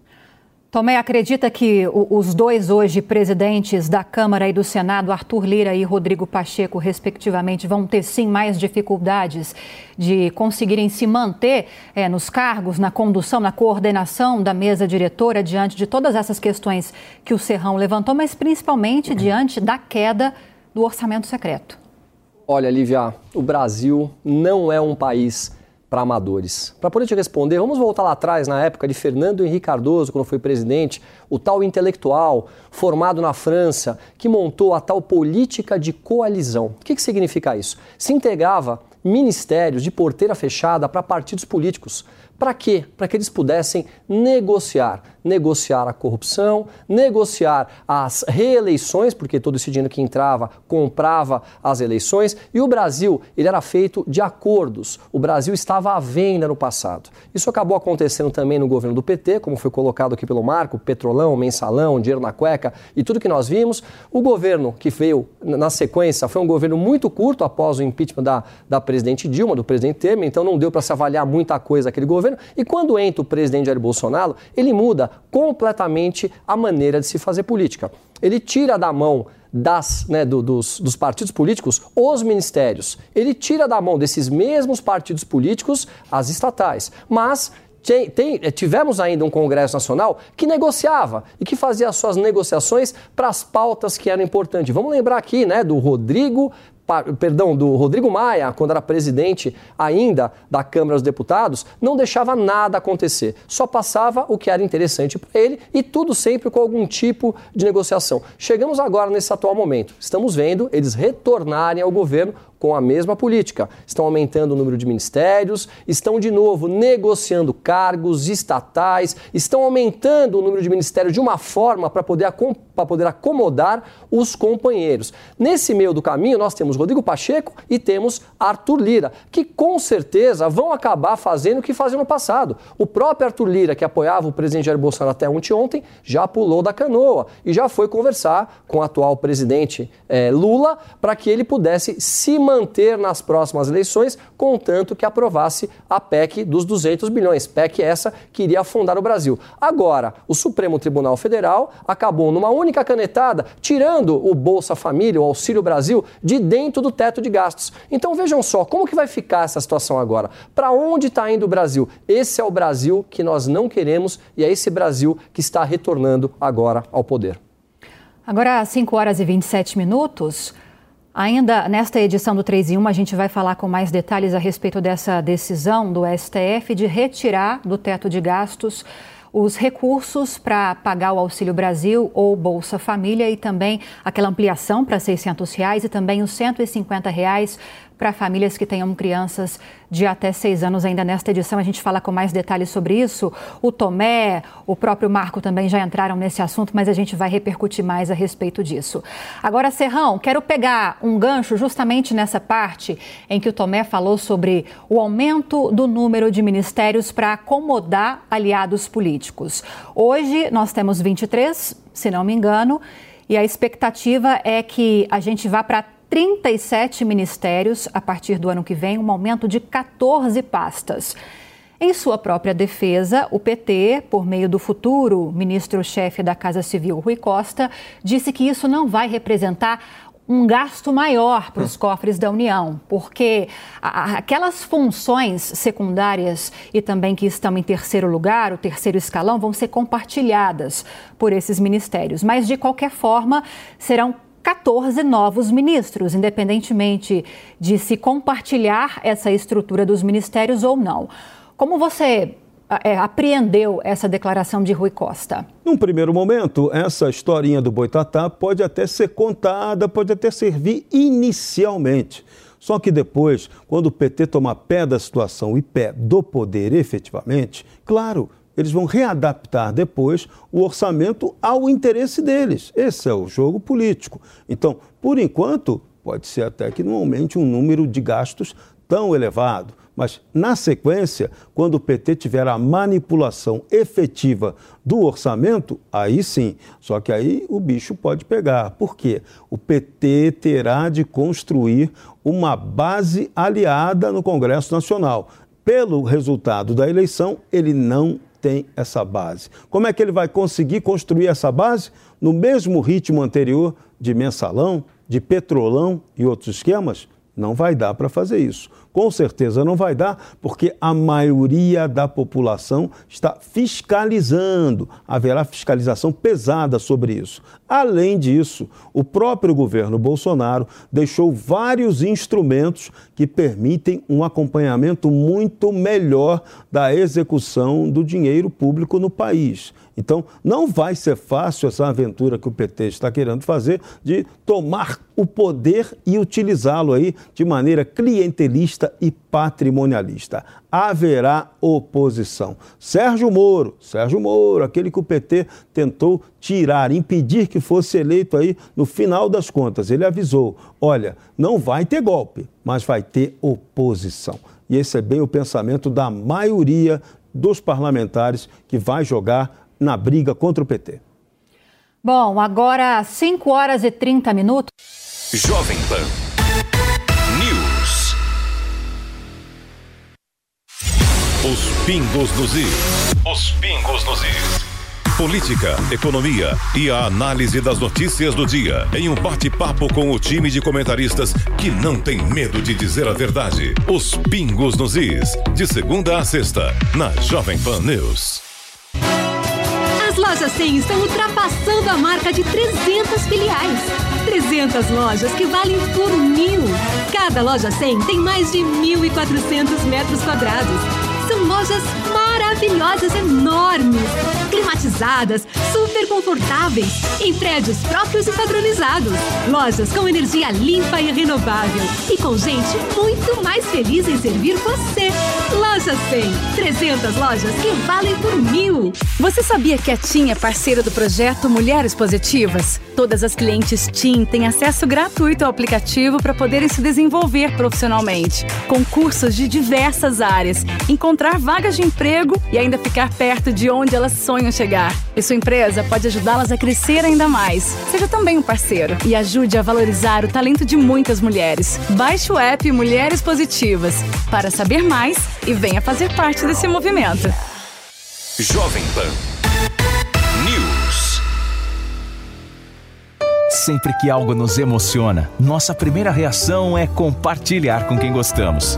S1: Tomé acredita que os dois hoje presidentes da Câmara e do Senado, Arthur Lira e Rodrigo Pacheco, respectivamente, vão ter sim mais dificuldades de conseguirem se manter é, nos cargos, na condução, na coordenação da mesa diretora diante de todas essas questões que o Serrão levantou, mas principalmente diante da queda do orçamento secreto.
S4: Olha, Lívia, o Brasil não é um país para amadores. Para poder te responder, vamos voltar lá atrás, na época de Fernando Henrique Cardoso, quando foi presidente, o tal intelectual formado na França que montou a tal política de coalizão. O que, que significa isso? Se integrava ministérios de porteira fechada para partidos políticos. Para quê? Para que eles pudessem negociar negociar a corrupção, negociar as reeleições, porque todo esse dinheiro que entrava comprava as eleições, e o Brasil ele era feito de acordos. O Brasil estava à venda no passado. Isso acabou acontecendo também no governo do PT, como foi colocado aqui pelo Marco, petrolão, mensalão, dinheiro na cueca e tudo que nós vimos. O governo que veio na sequência foi um governo muito curto após o impeachment da, da presidente Dilma, do presidente Temer, então não deu para se avaliar muita coisa aquele governo. E quando entra o presidente Jair Bolsonaro, ele muda completamente a maneira de se fazer política. Ele tira da mão das, né, do, dos, dos, partidos políticos os ministérios. Ele tira da mão desses mesmos partidos políticos as estatais. Mas tem, tem, eh, tivemos ainda um Congresso Nacional que negociava e que fazia as suas negociações para as pautas que eram importantes. Vamos lembrar aqui né, do Rodrigo perdão, do Rodrigo Maia, quando era presidente ainda da Câmara dos Deputados, não deixava nada acontecer. Só passava o que era interessante para ele e tudo sempre com algum tipo de negociação. Chegamos agora nesse atual momento. Estamos vendo eles retornarem ao governo com a mesma política. Estão aumentando o número de ministérios, estão de novo negociando cargos estatais, estão aumentando o número de ministérios de uma forma para poder, poder acomodar os companheiros. Nesse meio do caminho, nós temos Rodrigo Pacheco e temos Arthur Lira, que com certeza vão acabar fazendo o que faziam no passado. O próprio Arthur Lira, que apoiava o presidente Jair Bolsonaro até ontem, já pulou da canoa e já foi conversar com o atual presidente eh, Lula para que ele pudesse se manter manter nas próximas eleições, contanto que aprovasse a PEC dos 200 bilhões, PEC essa que iria afundar o Brasil. Agora, o Supremo Tribunal Federal acabou numa única canetada tirando o Bolsa Família, o Auxílio Brasil, de dentro do teto de gastos. Então vejam só, como que vai ficar essa situação agora? Para onde está indo o Brasil? Esse é o Brasil que nós não queremos e é esse Brasil que está retornando agora ao poder.
S1: Agora, 5 horas e 27 minutos. Ainda nesta edição do 3 em 1, a gente vai falar com mais detalhes a respeito dessa decisão do STF de retirar do teto de gastos os recursos para pagar o Auxílio Brasil ou Bolsa Família e também aquela ampliação para 600 reais e também os 150 reais para famílias que tenham crianças de até seis anos. Ainda nesta edição a gente fala com mais detalhes sobre isso. O Tomé, o próprio Marco também já entraram nesse assunto, mas a gente vai repercutir mais a respeito disso. Agora, Serrão, quero pegar um gancho justamente nessa parte em que o Tomé falou sobre o aumento do número de ministérios para acomodar aliados políticos. Hoje nós temos 23, se não me engano, e a expectativa é que a gente vá para 37 ministérios a partir do ano que vem, um aumento de 14 pastas. Em sua própria defesa, o PT, por meio do futuro ministro-chefe da Casa Civil, Rui Costa, disse que isso não vai representar um gasto maior para os cofres da União, porque aquelas funções secundárias e também que estão em terceiro lugar, o terceiro escalão, vão ser compartilhadas por esses ministérios. Mas, de qualquer forma, serão 14 novos ministros, independentemente de se compartilhar essa estrutura dos ministérios ou não. Como você é, apreendeu essa declaração de Rui Costa?
S2: Num primeiro momento, essa historinha do Boitatá pode até ser contada, pode até servir inicialmente. Só que depois, quando o PT toma pé da situação e pé do poder efetivamente, claro, eles vão readaptar depois o orçamento ao interesse deles. Esse é o jogo político. Então, por enquanto, pode ser até que não aumente um número de gastos tão elevado, Mas, na sequência, quando o PT tiver a manipulação efetiva do orçamento, aí sim. Só que aí o bicho pode pegar. Por quê? O PT terá de construir uma base aliada no Congresso Nacional. Pelo resultado da eleição, ele não tem essa base. Como é que ele vai conseguir construir essa base? No mesmo ritmo anterior de mensalão, de petrolão e outros esquemas? Não vai dar para fazer isso. Com certeza não vai dar, porque a maioria da população está fiscalizando. Haverá fiscalização pesada sobre isso. Além disso, o próprio governo Bolsonaro deixou vários instrumentos que permitem um acompanhamento muito melhor da execução do dinheiro público no país. Então, não vai ser fácil essa aventura que o PT está querendo fazer de tomar o poder e utilizá-lo aí de maneira clientelista e patrimonialista. Haverá oposição. Sérgio Moro, Sérgio Moro, aquele que o PT tentou tirar, impedir que fosse eleito aí no final das contas, ele avisou: olha, não vai ter golpe, mas vai ter oposição. E esse é bem o pensamento da maioria dos parlamentares que vai jogar na briga contra o PT.
S1: Bom, agora 5 horas e 30 minutos.
S5: Jovem Pan News. Os pingos nos is. Os pingos nos is. Política, economia e a análise das notícias do dia em um bate-papo com o time de comentaristas que não tem medo de dizer a verdade. Os pingos nos is. De segunda a sexta, na Jovem Pan News.
S6: As lojas 100 estão ultrapassando a marca de 300 filiais. 300 lojas que valem por mil. Cada loja 100 tem mais de 1.400 metros quadrados. Lojas maravilhosas, enormes, climatizadas, super confortáveis, em prédios próprios e padronizados. Lojas com energia limpa e renovável. E com gente muito mais feliz em servir você. Loja 100. 300 lojas que valem por mil.
S7: Você sabia que a TIM é parceira do projeto Mulheres Positivas? Todas as clientes TIM têm acesso gratuito ao aplicativo para poderem se desenvolver profissionalmente, com cursos de diversas áreas, encontrar vagas de emprego e ainda ficar perto de onde elas sonham chegar. E sua empresa pode ajudá-las a crescer ainda mais. Seja também um parceiro e ajude a valorizar o talento de muitas mulheres. Baixe o app Mulheres Positivas para saber mais e venha fazer parte desse movimento.
S5: Jovem Pan News.
S8: Sempre que algo nos emociona, nossa primeira reação é compartilhar com quem gostamos.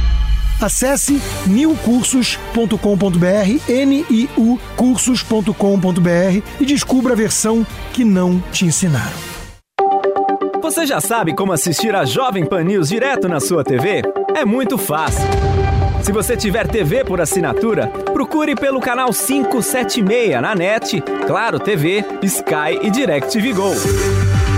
S9: Acesse niucursos.com.br, N-I-U cursos.com.br e descubra a versão que não te ensinaram.
S10: Você já sabe como assistir a Jovem Pan News direto na sua TV? É muito fácil. Se você tiver TV por assinatura, procure pelo canal 576 na NET, Claro TV, Sky e DirecTV Go.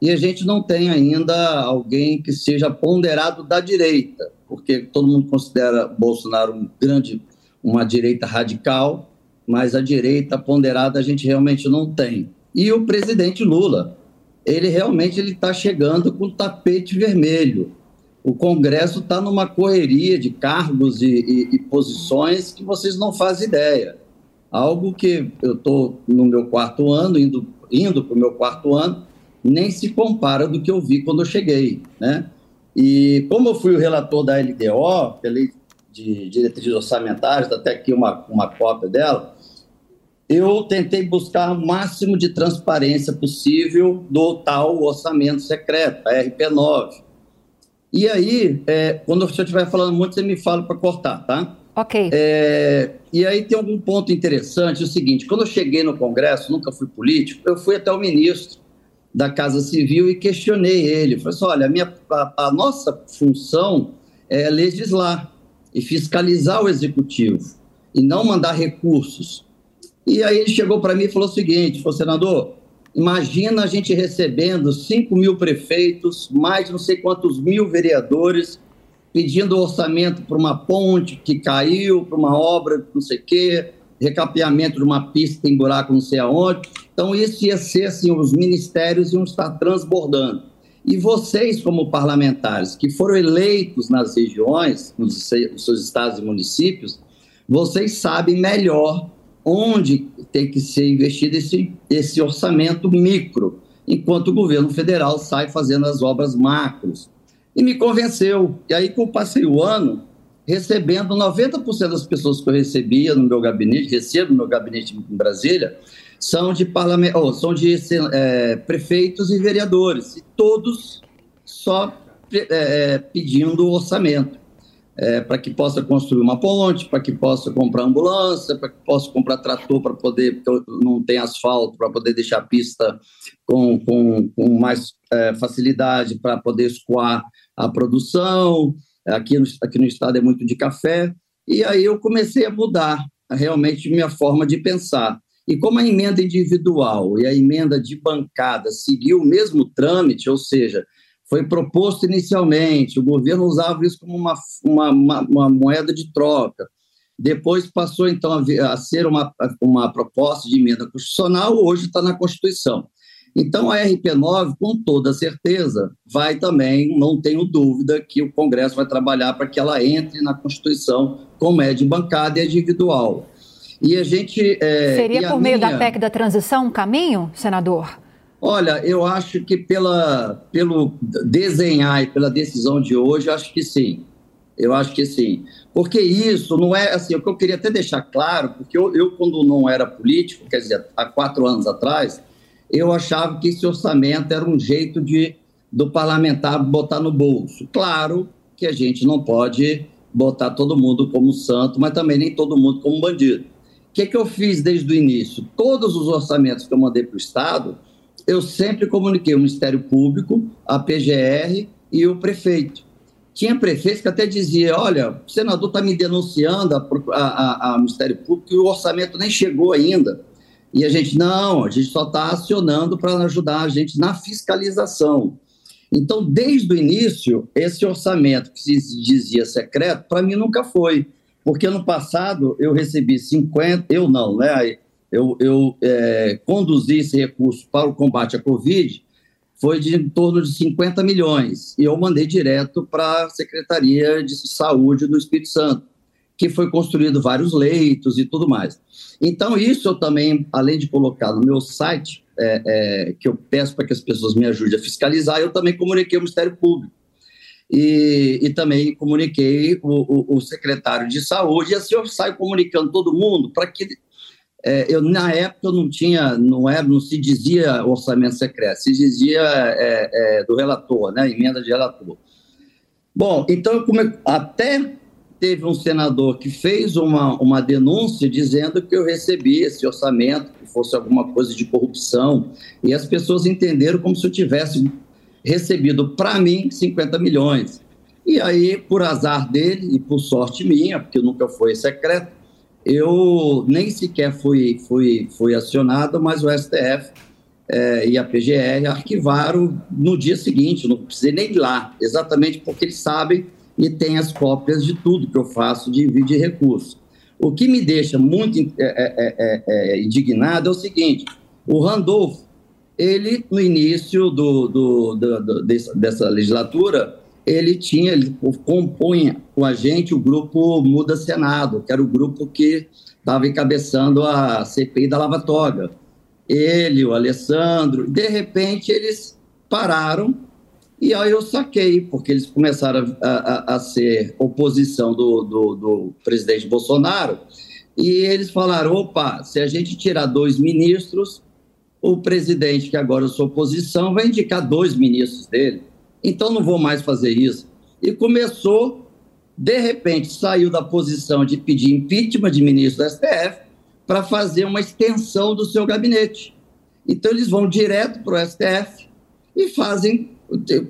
S11: e a gente não tem ainda alguém que seja ponderado da direita, porque todo mundo considera Bolsonaro um grande, uma direita radical, mas a direita ponderada a gente realmente não tem. E o presidente Lula, ele realmente ele está chegando com o tapete vermelho. o Congresso está numa correria de cargos e, e, e, posições que vocês não fazem ideia. Algo que eu estou no meu quarto ano, indo, indo para o meu quarto ano, nem se compara do que eu vi quando eu cheguei. Né? E como eu fui o relator da LDO, pela lei de diretrizes orçamentárias, até aqui uma, uma cópia dela, eu tentei buscar o máximo de transparência possível do tal orçamento secreto, a RP9. E aí, é, quando você estiver falando muito, você me fala para cortar, tá?
S1: Ok.
S11: É, e aí tem algum ponto interessante, é o seguinte, quando eu cheguei no Congresso, nunca fui político, eu fui até o ministro da Casa Civil e questionei ele. Falei assim, olha, a, minha, a, a nossa função é legislar e fiscalizar o Executivo e não mandar recursos. E aí ele chegou para mim e falou o seguinte, falou, senador, imagina a gente recebendo 5 mil prefeitos, mais não sei quantos mil vereadores, pedindo orçamento para uma ponte que caiu, para uma obra não sei o quê, recapeamento de uma pista tem buraco não sei aonde. Então isso ia ser assim, os ministérios iam estar transbordando. E vocês, como parlamentares, que foram eleitos nas regiões, nos seus estados e municípios, vocês sabem melhor onde tem que ser investido esse, esse orçamento micro, enquanto o governo federal sai fazendo as obras macros. E me convenceu. E aí que eu passei o ano recebendo 90% das pessoas que eu recebia no meu gabinete, recebo no meu gabinete em Brasília, são de, parlament... Oh, são de é, prefeitos e vereadores, e todos só é, pedindo orçamento é, para que possa construir uma ponte, para que possa comprar ambulância, para que possa comprar trator para poder, porque não tem asfalto, para poder deixar a pista com, com, com mais é, facilidade para poder escoar a produção. Aqui no, aqui no estado é muito de café. E aí eu comecei a mudar realmente minha forma de pensar. E como a emenda individual e a emenda de bancada seguiu o mesmo trâmite, ou seja, foi proposto inicialmente, o governo usava isso como uma, uma, uma, uma moeda de troca. Depois passou, então, a, a, ser uma, uma proposta de emenda constitucional, hoje está na Constituição. Então, a RP9, com toda certeza, vai também, não tenho dúvida, que o Congresso vai trabalhar para que ela entre na Constituição como é de bancada e individual. E a gente.
S1: É, Seria por meio minha... da PEC da transição um caminho, senador?
S11: Olha, eu acho que pela, pelo desenhar e pela decisão de hoje, acho que sim. Eu acho que sim. Porque isso não é assim, o que eu queria até deixar claro, porque eu, eu, quando não era político, quer dizer, há quatro anos atrás, eu achava que esse orçamento era um jeito de do parlamentar botar no bolso. Claro que a gente não pode botar todo mundo como santo, mas também nem todo mundo como bandido. O que, que eu fiz desde o início? Todos os orçamentos que eu mandei para o Estado, eu sempre comuniquei o Ministério Público, a PGR e o prefeito. Tinha prefeitos que até dizia, olha, o senador está me denunciando ao Ministério Público e o orçamento nem chegou ainda. E a gente, não, a gente só está acionando para ajudar a gente na fiscalização. Então, desde o início, esse orçamento que se dizia secreto, para mim nunca foi. Porque ano passado eu recebi 50, eu não, né? eu, eu é, conduzi esse recurso para o combate à Covid foi de em torno de 50 milhões. E eu mandei direto para a Secretaria de Saúde do Espírito Santo, que foi construído vários leitos e tudo mais. Então, isso eu também, além de colocar no meu site, é, é, que eu peço para que as pessoas me ajudem a fiscalizar, eu também comuniquei ao Ministério Público. E, e também comuniquei o, o, o secretário de saúde, e assim eu saio comunicando todo mundo para que é, eu, na época eu não tinha, não era, não se dizia orçamento secreto, se dizia é, é, do relator, né, emenda de relator. Bom, então come... até teve um senador que fez uma, uma denúncia dizendo que eu recebi esse orçamento, que fosse alguma coisa de corrupção, e as pessoas entenderam como se eu tivesse recebido para mim 50 milhões. E aí, por azar dele e por sorte minha, porque nunca foi secreto, eu nem sequer fui, fui, fui acionado, mas o STF é, e a PGR arquivaram no dia seguinte, não precisei nem ir lá, exatamente porque eles sabem e têm as cópias de tudo que eu faço de envio de recurso. O que me deixa muito é, é, indignado é o seguinte: o Randolph, ele, no início do, do, do, do dessa, dessa legislatura, ele tinha, ele compunha com a gente o grupo Muda Senado, que era o grupo que estava encabeçando a CPI da Lava Toga. Ele, o Alessandro, de repente eles pararam e aí eu saquei, porque eles começaram a, a, a ser oposição do, do, do, presidente Bolsonaro, e eles falaram: opa, se a gente tirar dois ministros, o presidente, que agora eu sou oposição, vai indicar dois ministros dele. Então não vou mais fazer isso. E começou, de repente, saiu da posição de pedir impeachment de ministro do STF para fazer uma extensão do seu gabinete. Então eles vão direto para o STF e fazem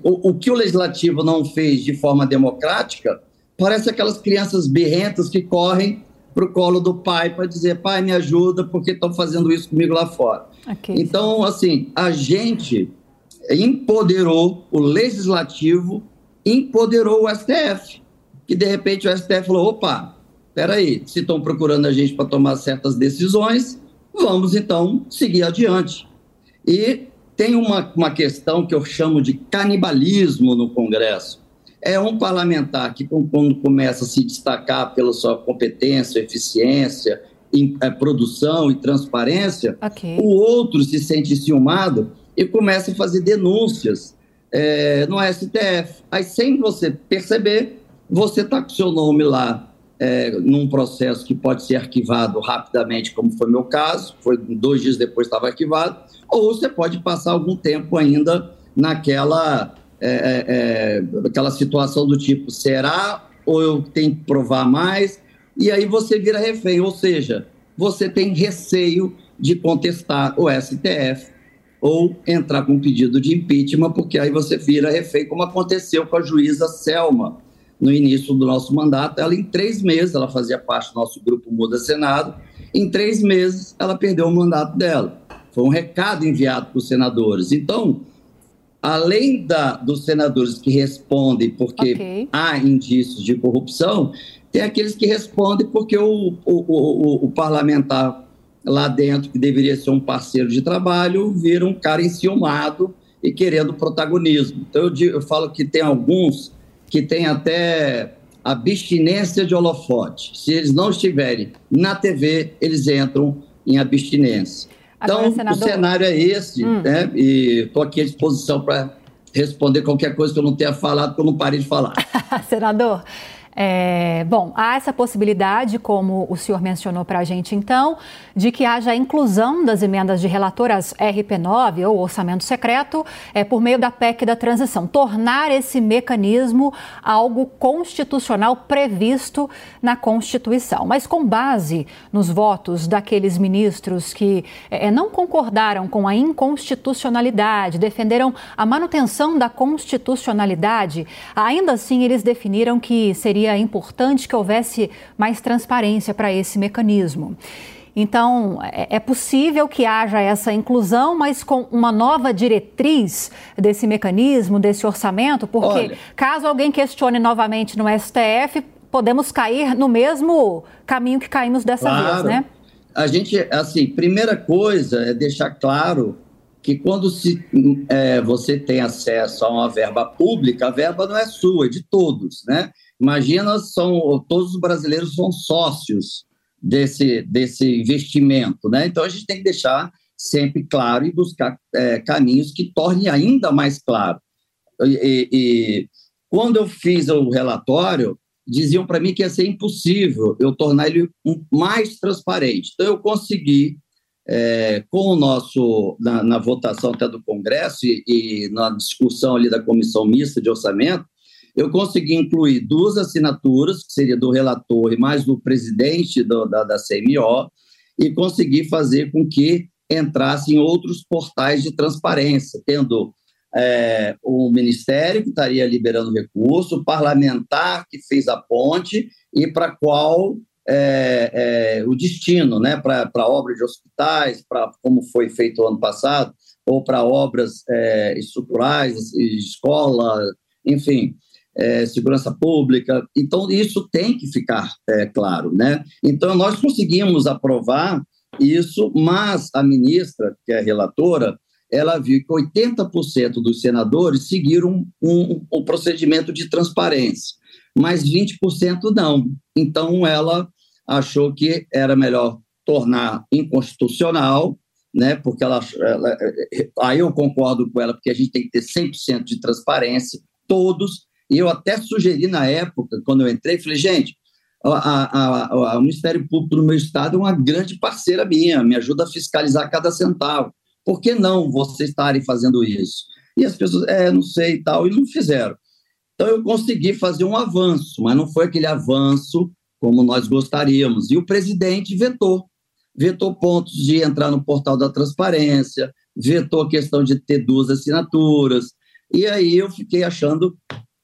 S11: o, o que o legislativo não fez de forma democrática, parece aquelas crianças birrentas que correm para o colo do pai para dizer: pai, me ajuda, porque estão fazendo isso comigo lá fora. Okay. Então, assim, a gente empoderou o legislativo, empoderou o STF, que de repente o STF falou: opa, peraí, se estão procurando a gente para tomar certas decisões, vamos então seguir adiante. E tem uma, uma questão que eu chamo de canibalismo no Congresso. É um parlamentar que, quando começa a se destacar pela sua competência, eficiência, em, é, produção e transparência, okay. o outro se sente ciumado e começa a fazer denúncias é, no STF. Aí, sem você perceber, você está com seu nome lá é, num processo que pode ser arquivado rapidamente, como foi meu caso, foi dois dias depois estava arquivado, ou você pode passar algum tempo ainda naquela é, é, é, aquela situação do tipo, será ou eu tenho que provar mais? E aí você vira refém, ou seja, você tem receio de contestar o STF ou entrar com pedido de impeachment, porque aí você vira refém, como aconteceu com a juíza Selma no início do nosso mandato. Ela, em três meses, ela fazia parte do nosso grupo Muda Senado, em três meses ela perdeu o mandato dela. Foi um recado enviado para os senadores. Então, além da, dos senadores que respondem porque okay. há indícios de corrupção, tem aqueles que respondem porque o, o, o, o, parlamentar lá dentro, que deveria ser um parceiro de trabalho, vira um cara enciumado e querendo protagonismo. Então, eu, digo, eu falo que tem alguns que têm até abstinência de holofote. Se eles não estiverem na TV, eles entram em abstinência. Então, Agora, senador... o cenário é esse, hum. né? E estou aqui à disposição para responder qualquer coisa que eu não tenha falado, porque eu não parei de falar. [laughs]
S1: senador, é, bom, há essa possibilidade, como o senhor mencionou para a gente, então, de que haja inclusão das emendas de relatoras RP9 ou orçamento secreto é, por meio da PEC da transição, tornar esse mecanismo algo constitucional previsto na Constituição. Mas com base nos votos daqueles ministros que é, não concordaram com a inconstitucionalidade, defenderam a manutenção da constitucionalidade, ainda assim eles definiram que seria seria importante que houvesse mais transparência para esse mecanismo. Então, é, é possível que haja essa inclusão, mas com uma nova diretriz desse mecanismo, desse orçamento, porque Olha, caso alguém questione novamente no STF, podemos cair no mesmo caminho que caímos dessa claro. vez, né?
S11: A gente, assim, primeira coisa é deixar claro que quando se, é, você tem acesso a uma verba pública, a verba não é sua, é de todos, né? Imagina, são, todos os brasileiros são sócios desse, desse investimento, né? Então a gente tem que deixar sempre claro e buscar é, caminhos que tornem ainda mais claro. E, e, quando eu fiz o relatório, diziam para mim que ia ser impossível eu tornar ele mais transparente. Então eu consegui, é, com o nosso na, na, votação até do Congresso e, e na discussão ali da comissão mista de orçamento, eu consegui incluir duas assinaturas, que seria do relator e mais do presidente do, da, da CMO, e consegui fazer com que entrassem outros portais de transparência, tendo é, o Ministério, que estaria liberando recurso, o parlamentar, que fez a ponte, e para qual é, é, o destino, né, para obras de hospitais, para como foi feito ano passado, ou para obras é, estruturais, escola, enfim é, segurança pública. Então, isso tem que ficar é, claro. Né? Então, nós conseguimos aprovar isso, mas a ministra, que é relatora, ela viu que 80% dos senadores seguiram um, um, um procedimento de transparência, mas 20% não. Então, ela achou que era melhor tornar inconstitucional, né, porque ela, ela, aí eu concordo com ela, porque a gente tem que ter 100% de transparência, todos, e eu até sugeri na época, quando eu entrei, falei, gente, a, a, a, o Ministério Público do meu estado é uma grande parceira minha, me ajuda a fiscalizar cada centavo. Por que não vocês estarem fazendo isso? E as pessoas, é, não sei e tal, e não fizeram. Então eu consegui fazer um avanço, mas não foi aquele avanço como nós gostaríamos. E o presidente vetou. Vetou pontos de entrar no portal da transparência, vetou a questão de ter duas assinaturas. E aí eu fiquei achando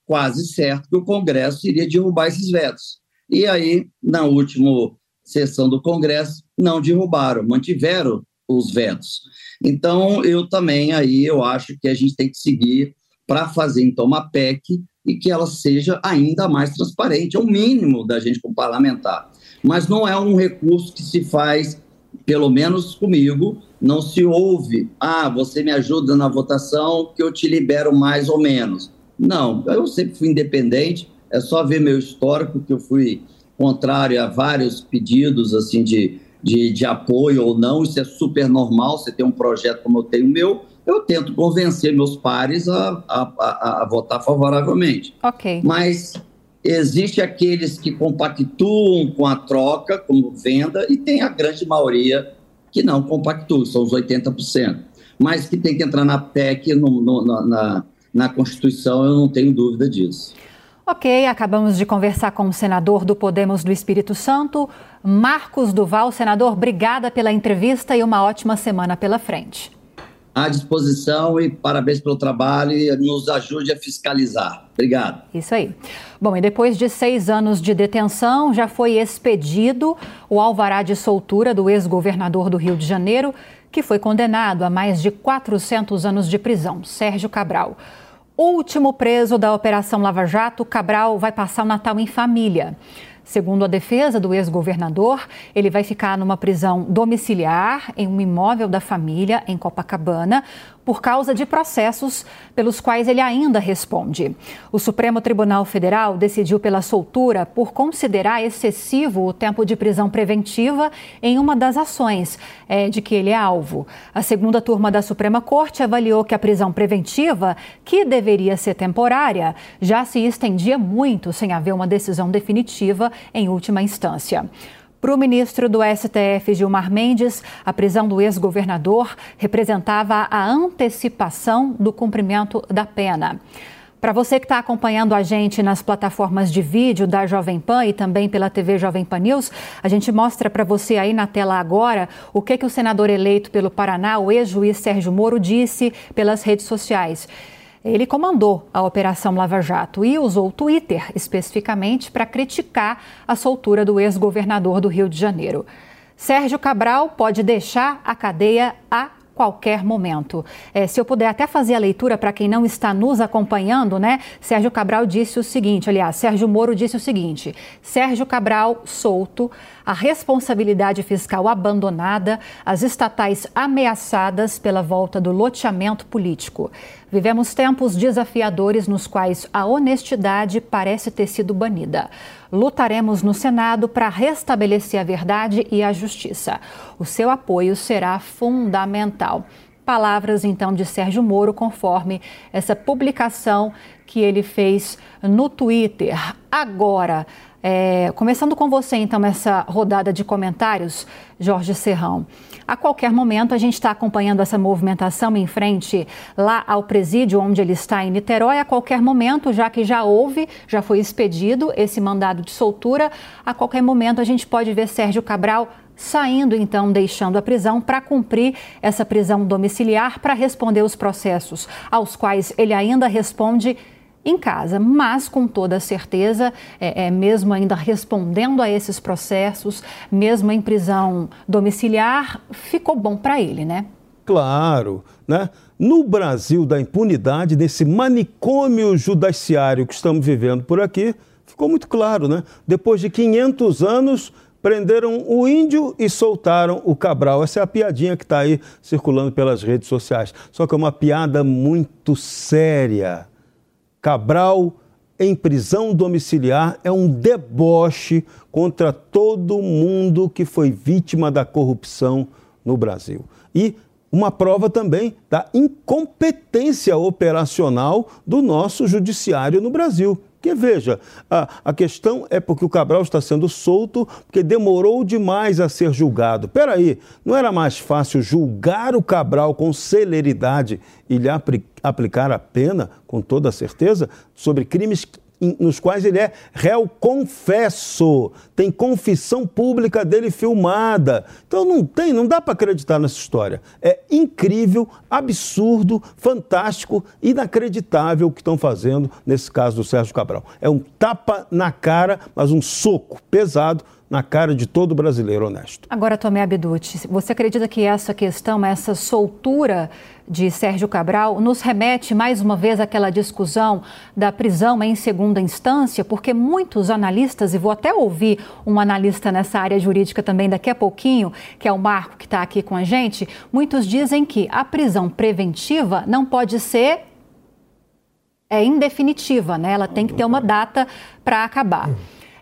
S11: quase certo que o Congresso iria derrubar esses vetos. E aí, na última sessão do Congresso, não derrubaram, mantiveram os vetos. Então, eu também aí eu acho que a gente tem que seguir para fazer então uma PEC e que ela seja ainda mais transparente, é o mínimo da gente como parlamentar. Mas não é um recurso que se faz, pelo menos comigo, não se ouve, ah, você me ajuda na votação que eu te libero mais ou menos. Não, eu sempre fui independente, é só ver meu histórico que eu fui contrário a vários pedidos assim de, de, de apoio ou não, isso é super normal, você tem um projeto como eu tenho o meu, eu tento convencer meus pares a, a, a, a votar favoravelmente.
S1: Ok.
S11: Mas existe aqueles que compactuam com a troca, como venda, e tem a grande maioria que não compactua, são os 80%. Mas que tem que entrar na PEC, no, no, na, na Constituição, eu não tenho dúvida disso.
S1: Ok, acabamos de conversar com o senador do Podemos do Espírito Santo, Marcos Duval. Senador, obrigada pela entrevista e uma ótima semana pela frente.
S11: À disposição e parabéns pelo trabalho e nos ajude a fiscalizar. Obrigado.
S1: Isso aí. Bom, e depois de seis anos de detenção, já foi expedido o alvará de soltura do ex-governador do Rio de Janeiro, que foi condenado a mais de 400 anos de prisão, Sérgio Cabral. Último preso da Operação Lava Jato, Cabral vai passar o Natal em família. Segundo a defesa do ex-governador, ele vai ficar numa prisão domiciliar em um imóvel da família em Copacabana, por causa de processos pelos quais ele ainda responde. O Supremo Tribunal Federal decidiu pela soltura por considerar excessivo o tempo de prisão preventiva em uma das ações é, de que ele é alvo. A segunda turma da Suprema Corte avaliou que a prisão preventiva, que deveria ser temporária, já se estendia muito sem haver uma decisão definitiva em última instância. Para o ministro do STF, Gilmar Mendes, a prisão do ex-governador representava a antecipação do cumprimento da pena. Para você que está acompanhando a gente nas plataformas de vídeo da Jovem Pan e também pela TV Jovem Pan News, a gente mostra para você aí na tela agora o que, que o senador eleito pelo Paraná, o ex-juiz Sérgio Moro, disse pelas redes sociais. Ele comandou a Operação Lava Jato e usou o Twitter especificamente para criticar a soltura do ex-governador do Rio de Janeiro. Sérgio Cabral pode deixar a cadeia a qualquer momento. É, se eu puder até fazer a leitura para quem não está nos acompanhando, né? Sérgio Cabral disse o seguinte, aliás, Sérgio Moro disse o seguinte: Sérgio Cabral solto, a responsabilidade fiscal abandonada, as estatais ameaçadas pela volta do loteamento político. Vivemos tempos desafiadores nos quais a honestidade parece ter sido banida. Lutaremos no Senado para restabelecer a verdade e a justiça. O seu apoio será fundamental. Palavras então de Sérgio Moro, conforme essa publicação que ele fez no Twitter. Agora, é, começando com você, então, essa rodada de comentários, Jorge Serrão. A qualquer momento, a gente está acompanhando essa movimentação em frente lá ao presídio onde ele está em Niterói. A qualquer momento, já que já houve, já foi expedido esse mandado de soltura, a qualquer momento a gente pode ver Sérgio Cabral saindo então, deixando a prisão para cumprir essa prisão domiciliar para responder os processos aos quais ele ainda responde em casa, mas com toda certeza, é, é, mesmo ainda respondendo a esses processos, mesmo em prisão domiciliar, ficou bom para ele, né?
S2: Claro, né? No Brasil da impunidade, nesse manicômio judiciário que estamos vivendo por aqui, ficou muito claro, né? Depois de 500 anos, Prenderam o índio e soltaram o Cabral. Essa é a piadinha que está aí circulando pelas redes sociais. Só que é uma piada muito séria. Cabral em prisão domiciliar é um deboche contra todo mundo que foi vítima da corrupção no Brasil. E uma prova também da incompetência operacional do nosso judiciário no Brasil. Porque veja, a, a questão é porque o Cabral está sendo solto porque demorou demais a ser julgado. Peraí, não era mais fácil julgar o Cabral com celeridade e lhe aplicar a pena com toda certeza sobre crimes nos quais ele é réu confesso, tem confissão pública dele filmada. Então não tem, não dá para acreditar nessa história. É incrível, absurdo, fantástico, inacreditável o que estão fazendo nesse caso do Sérgio Cabral. É um tapa na cara, mas um soco pesado na cara de todo brasileiro honesto.
S1: Agora, Tomé Abducci, você acredita que essa questão, essa soltura de Sérgio Cabral, nos remete mais uma vez àquela discussão da prisão em segunda instância? Porque muitos analistas, e vou até ouvir um analista nessa área jurídica também daqui a pouquinho, que é o Marco que está aqui com a gente, muitos dizem que a prisão preventiva não pode ser é indefinitiva, né? Ela tem que ter uma data para acabar.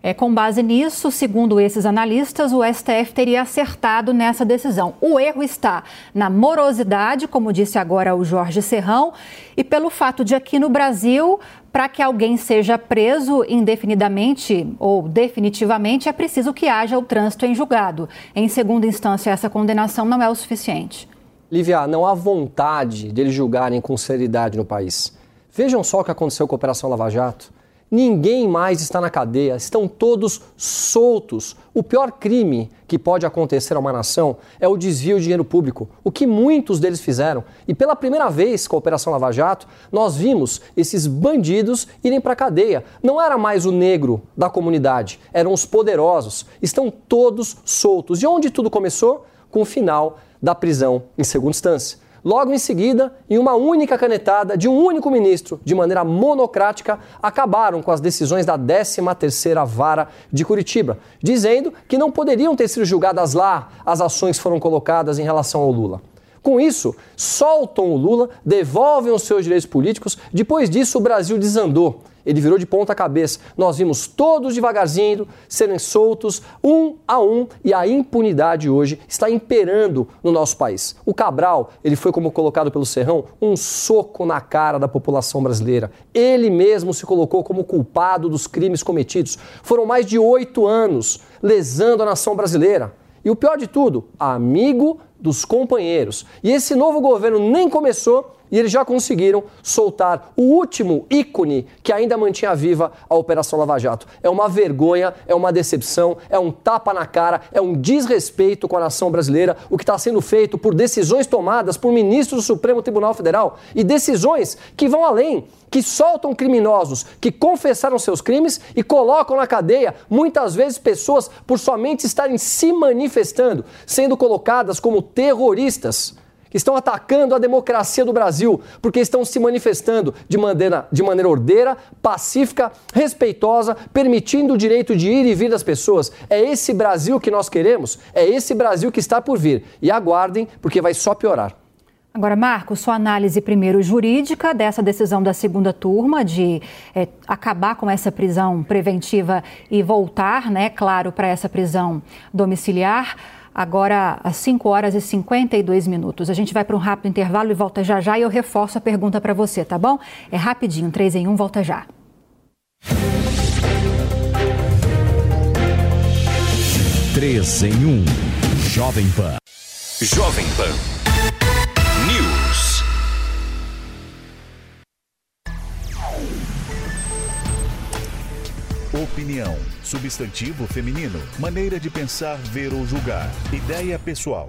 S1: É, com base nisso, segundo esses analistas, o STF teria acertado nessa decisão. O erro está na morosidade, como disse agora o Jorge Serrão, e pelo fato de aqui no Brasil, para que alguém seja preso indefinidamente ou definitivamente, é preciso que haja o trânsito em julgado. Em segunda instância, essa condenação não é o suficiente.
S4: Lívia, não há vontade deles julgarem com seriedade no país. Vejam só o que aconteceu com a Operação Lava Jato. Ninguém mais está na cadeia, estão todos soltos. O pior crime que pode acontecer a uma nação é o desvio de dinheiro público, o que muitos deles fizeram. E pela primeira vez com a Operação Lava Jato, nós vimos esses bandidos irem para a cadeia. Não era mais o negro da comunidade, eram os poderosos. Estão todos soltos. E onde tudo começou? Com o final da prisão em segunda instância. Logo em seguida, em uma única canetada de um único ministro, de maneira monocrática, acabaram com as decisões da 13ª Vara de Curitiba, dizendo que não poderiam ter sido julgadas lá as ações que foram colocadas em relação ao Lula. Com isso, soltam o Lula, devolvem os seus direitos políticos. Depois disso, o Brasil desandou. Ele virou de ponta cabeça. Nós vimos todos devagarzinho serem soltos, um a um, e a impunidade hoje está imperando no nosso país. O Cabral, ele foi, como colocado pelo Serrão, um soco na cara da população brasileira. Ele mesmo se colocou como culpado dos crimes cometidos. Foram mais de oito anos lesando a nação brasileira. E o pior de tudo, amigo dos companheiros. E esse novo governo nem começou e eles já conseguiram soltar o último ícone que ainda mantinha viva a Operação Lava Jato. É uma vergonha, é uma decepção, é um tapa na cara, é um desrespeito com a nação brasileira, o que está sendo feito por decisões tomadas por ministros do Supremo Tribunal Federal e decisões que vão além que soltam criminosos que confessaram seus crimes e colocam na cadeia muitas vezes pessoas por somente estarem se manifestando, sendo colocadas como terroristas estão atacando a democracia do Brasil, porque estão se manifestando de maneira, de maneira ordeira, pacífica, respeitosa, permitindo o direito de ir e vir das pessoas. É esse Brasil que nós queremos, é esse Brasil que está por vir. E aguardem, porque vai só piorar.
S1: Agora, Marcos, sua análise primeiro jurídica dessa decisão da segunda turma de é, acabar com essa prisão preventiva e voltar, né, claro, para essa prisão domiciliar agora às 5 horas e 52 minutos. A gente vai para um rápido intervalo e volta já já e eu reforço a pergunta para você, tá bom? É rapidinho, 3 em 1, volta já.
S5: Três em um. Jovem Pan. Jovem Pan. Opinião. Substantivo feminino. Maneira de pensar, ver ou julgar. Ideia pessoal.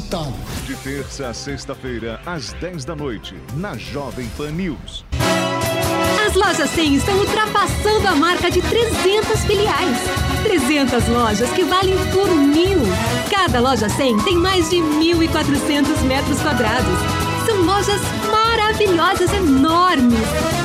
S12: citado.
S13: De terça a sexta-feira, às 10 da noite, na Jovem Pan News.
S6: As lojas 100 estão ultrapassando a marca de 300 filiais. 300 lojas que valem por mil. Cada loja 100 tem mais de 1.400 metros quadrados. São lojas maravilhosas, enormes,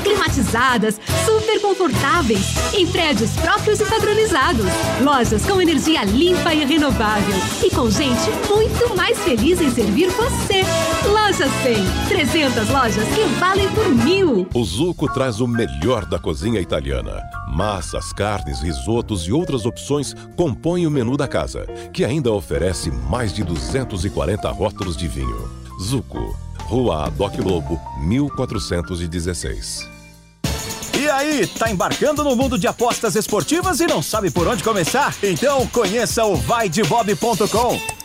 S6: climatizadas, super confortáveis, em prédios próprios e padronizados. Lojas com energia limpa e renovável e com gente muito mais feliz em servir você. Loja 100, 300 lojas que valem por mil.
S5: O Zuco traz o melhor da cozinha italiana. Massas, carnes, risotos e outras opções compõem o menu da casa, que ainda oferece mais de 240 rótulos de vinho. Zuco Rua Doc Lobo, 1416.
S8: E aí, tá embarcando no mundo de apostas esportivas e não sabe por onde começar? Então conheça o vaidebob.com.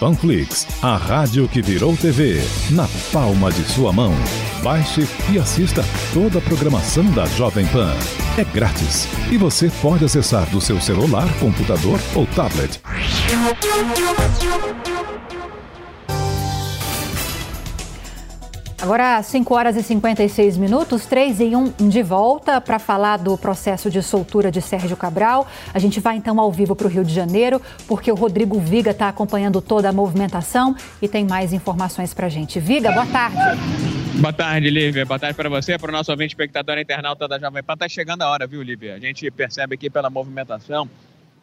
S5: Panflix, a rádio que virou TV, na palma de sua mão. Baixe e assista toda a programação da Jovem Pan. É grátis e você pode acessar do seu celular, computador ou tablet.
S1: Agora, 5 horas e 56 minutos, 3 em 1 de volta para falar do processo de soltura de Sérgio Cabral. A gente vai então ao vivo para o Rio de Janeiro, porque o Rodrigo Viga está acompanhando toda a movimentação e tem mais informações para a gente. Viga, boa tarde.
S14: Boa tarde, Lívia. Boa tarde para você, para o nosso ouvinte espectador internauta da Jovem Pan. Está chegando a hora, viu, Lívia? A gente percebe aqui pela movimentação.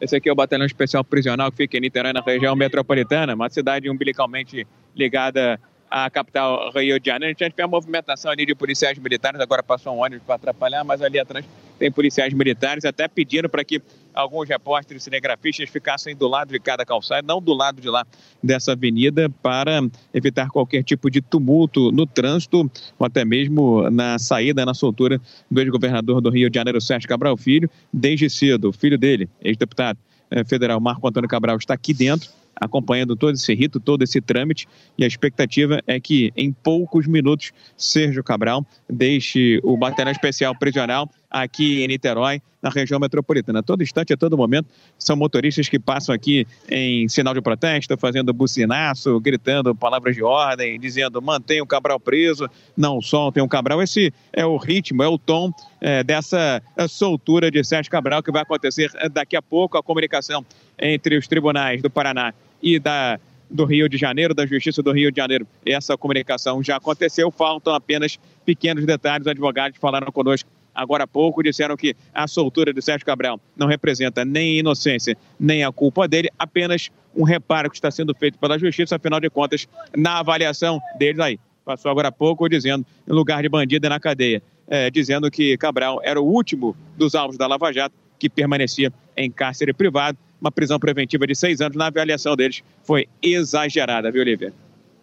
S14: Esse aqui é o Batalhão Especial Prisional que fica em Niterói, na região metropolitana, uma cidade umbilicalmente ligada a capital Rio de Janeiro. A gente tem a movimentação ali de policiais militares, agora passou um ônibus para atrapalhar, mas ali atrás tem policiais militares, até pedindo para que alguns repórteres cinegrafistas ficassem do lado de cada calçada, não do lado de lá dessa avenida, para evitar qualquer tipo de tumulto no trânsito, ou até mesmo na saída, na soltura do ex-governador do Rio de Janeiro, Sérgio Cabral Filho, desde cedo. O filho dele, ex-deputado eh, federal Marco Antônio Cabral, está aqui dentro acompanhando todo esse rito, todo esse trâmite, e a expectativa é que em poucos minutos Sérgio Cabral deixe o batalhão especial prisional aqui em Niterói, na região metropolitana. A todo instante, a todo momento, são motoristas que passam aqui em sinal de protesto, fazendo bucinaço, gritando palavras de ordem, dizendo mantenha o Cabral preso, não soltem o Cabral. Esse é o ritmo, é o tom é, dessa soltura de Sérgio Cabral que vai acontecer daqui a pouco. A comunicação entre os tribunais do Paraná e da do Rio de Janeiro, da Justiça do Rio de Janeiro. Essa comunicação já aconteceu, faltam apenas pequenos detalhes. Os advogados falaram conosco agora há pouco, disseram que a soltura de Sérgio Cabral não representa nem inocência, nem a culpa dele, apenas um reparo que está sendo feito pela Justiça, afinal de contas, na avaliação deles aí. Passou agora há pouco dizendo, em lugar de bandido é na cadeia. é, dizendo que Cabral era o último dos alvos da Lava Jato que permanecia em cárcere privado. Uma prisão preventiva de seis anos, na avaliação deles, foi exagerada, viu, Olivia?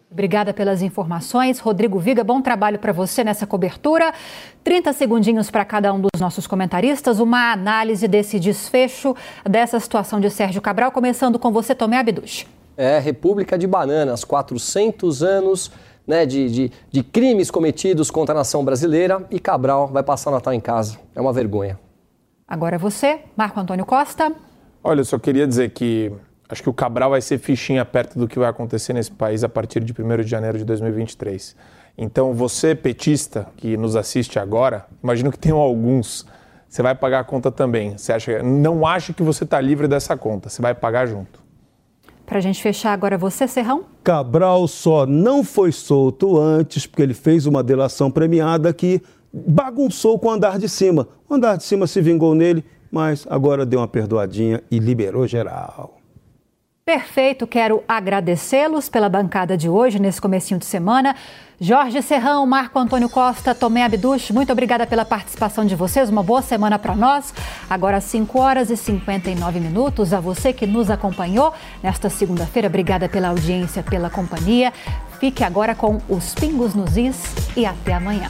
S1: Obrigada pelas informações. Rodrigo Viga, bom trabalho para você nessa cobertura. 30 segundinhos para cada um dos nossos comentaristas, uma análise desse desfecho dessa situação de Sérgio Cabral, começando com você, Tomé Abduch.
S4: É, República de Bananas, 400 anos né, de, de, de crimes cometidos contra a nação brasileira e Cabral vai passar o Natal em casa. É uma vergonha.
S1: Agora você, Marco Antônio Costa.
S3: Olha, eu só queria dizer que acho que o Cabral vai ser fichinha perto do que vai acontecer nesse país a partir de 1 de janeiro de 2023. Então, você, petista, que nos assiste agora, imagino que tenham alguns, você vai pagar a conta também. Você acha, não acha que você está livre dessa conta, você vai pagar junto.
S1: Para a gente fechar agora, você, Serrão?
S2: Cabral só não foi solto antes porque ele fez uma delação premiada que bagunçou com o andar de cima. O andar de cima se vingou nele, mas agora deu uma perdoadinha e liberou geral.
S1: Perfeito, quero agradecê-los pela bancada de hoje, nesse comecinho de semana. Jorge Serrão, Marco Antônio Costa, Tomé Abduch, muito obrigada pela participação de vocês. Uma boa semana para nós. Agora, 5 horas e 59 minutos. A você que nos acompanhou nesta segunda-feira, obrigada pela audiência, pela companhia. Fique agora com os Pingos nos Is e até amanhã.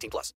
S15: 18 plus.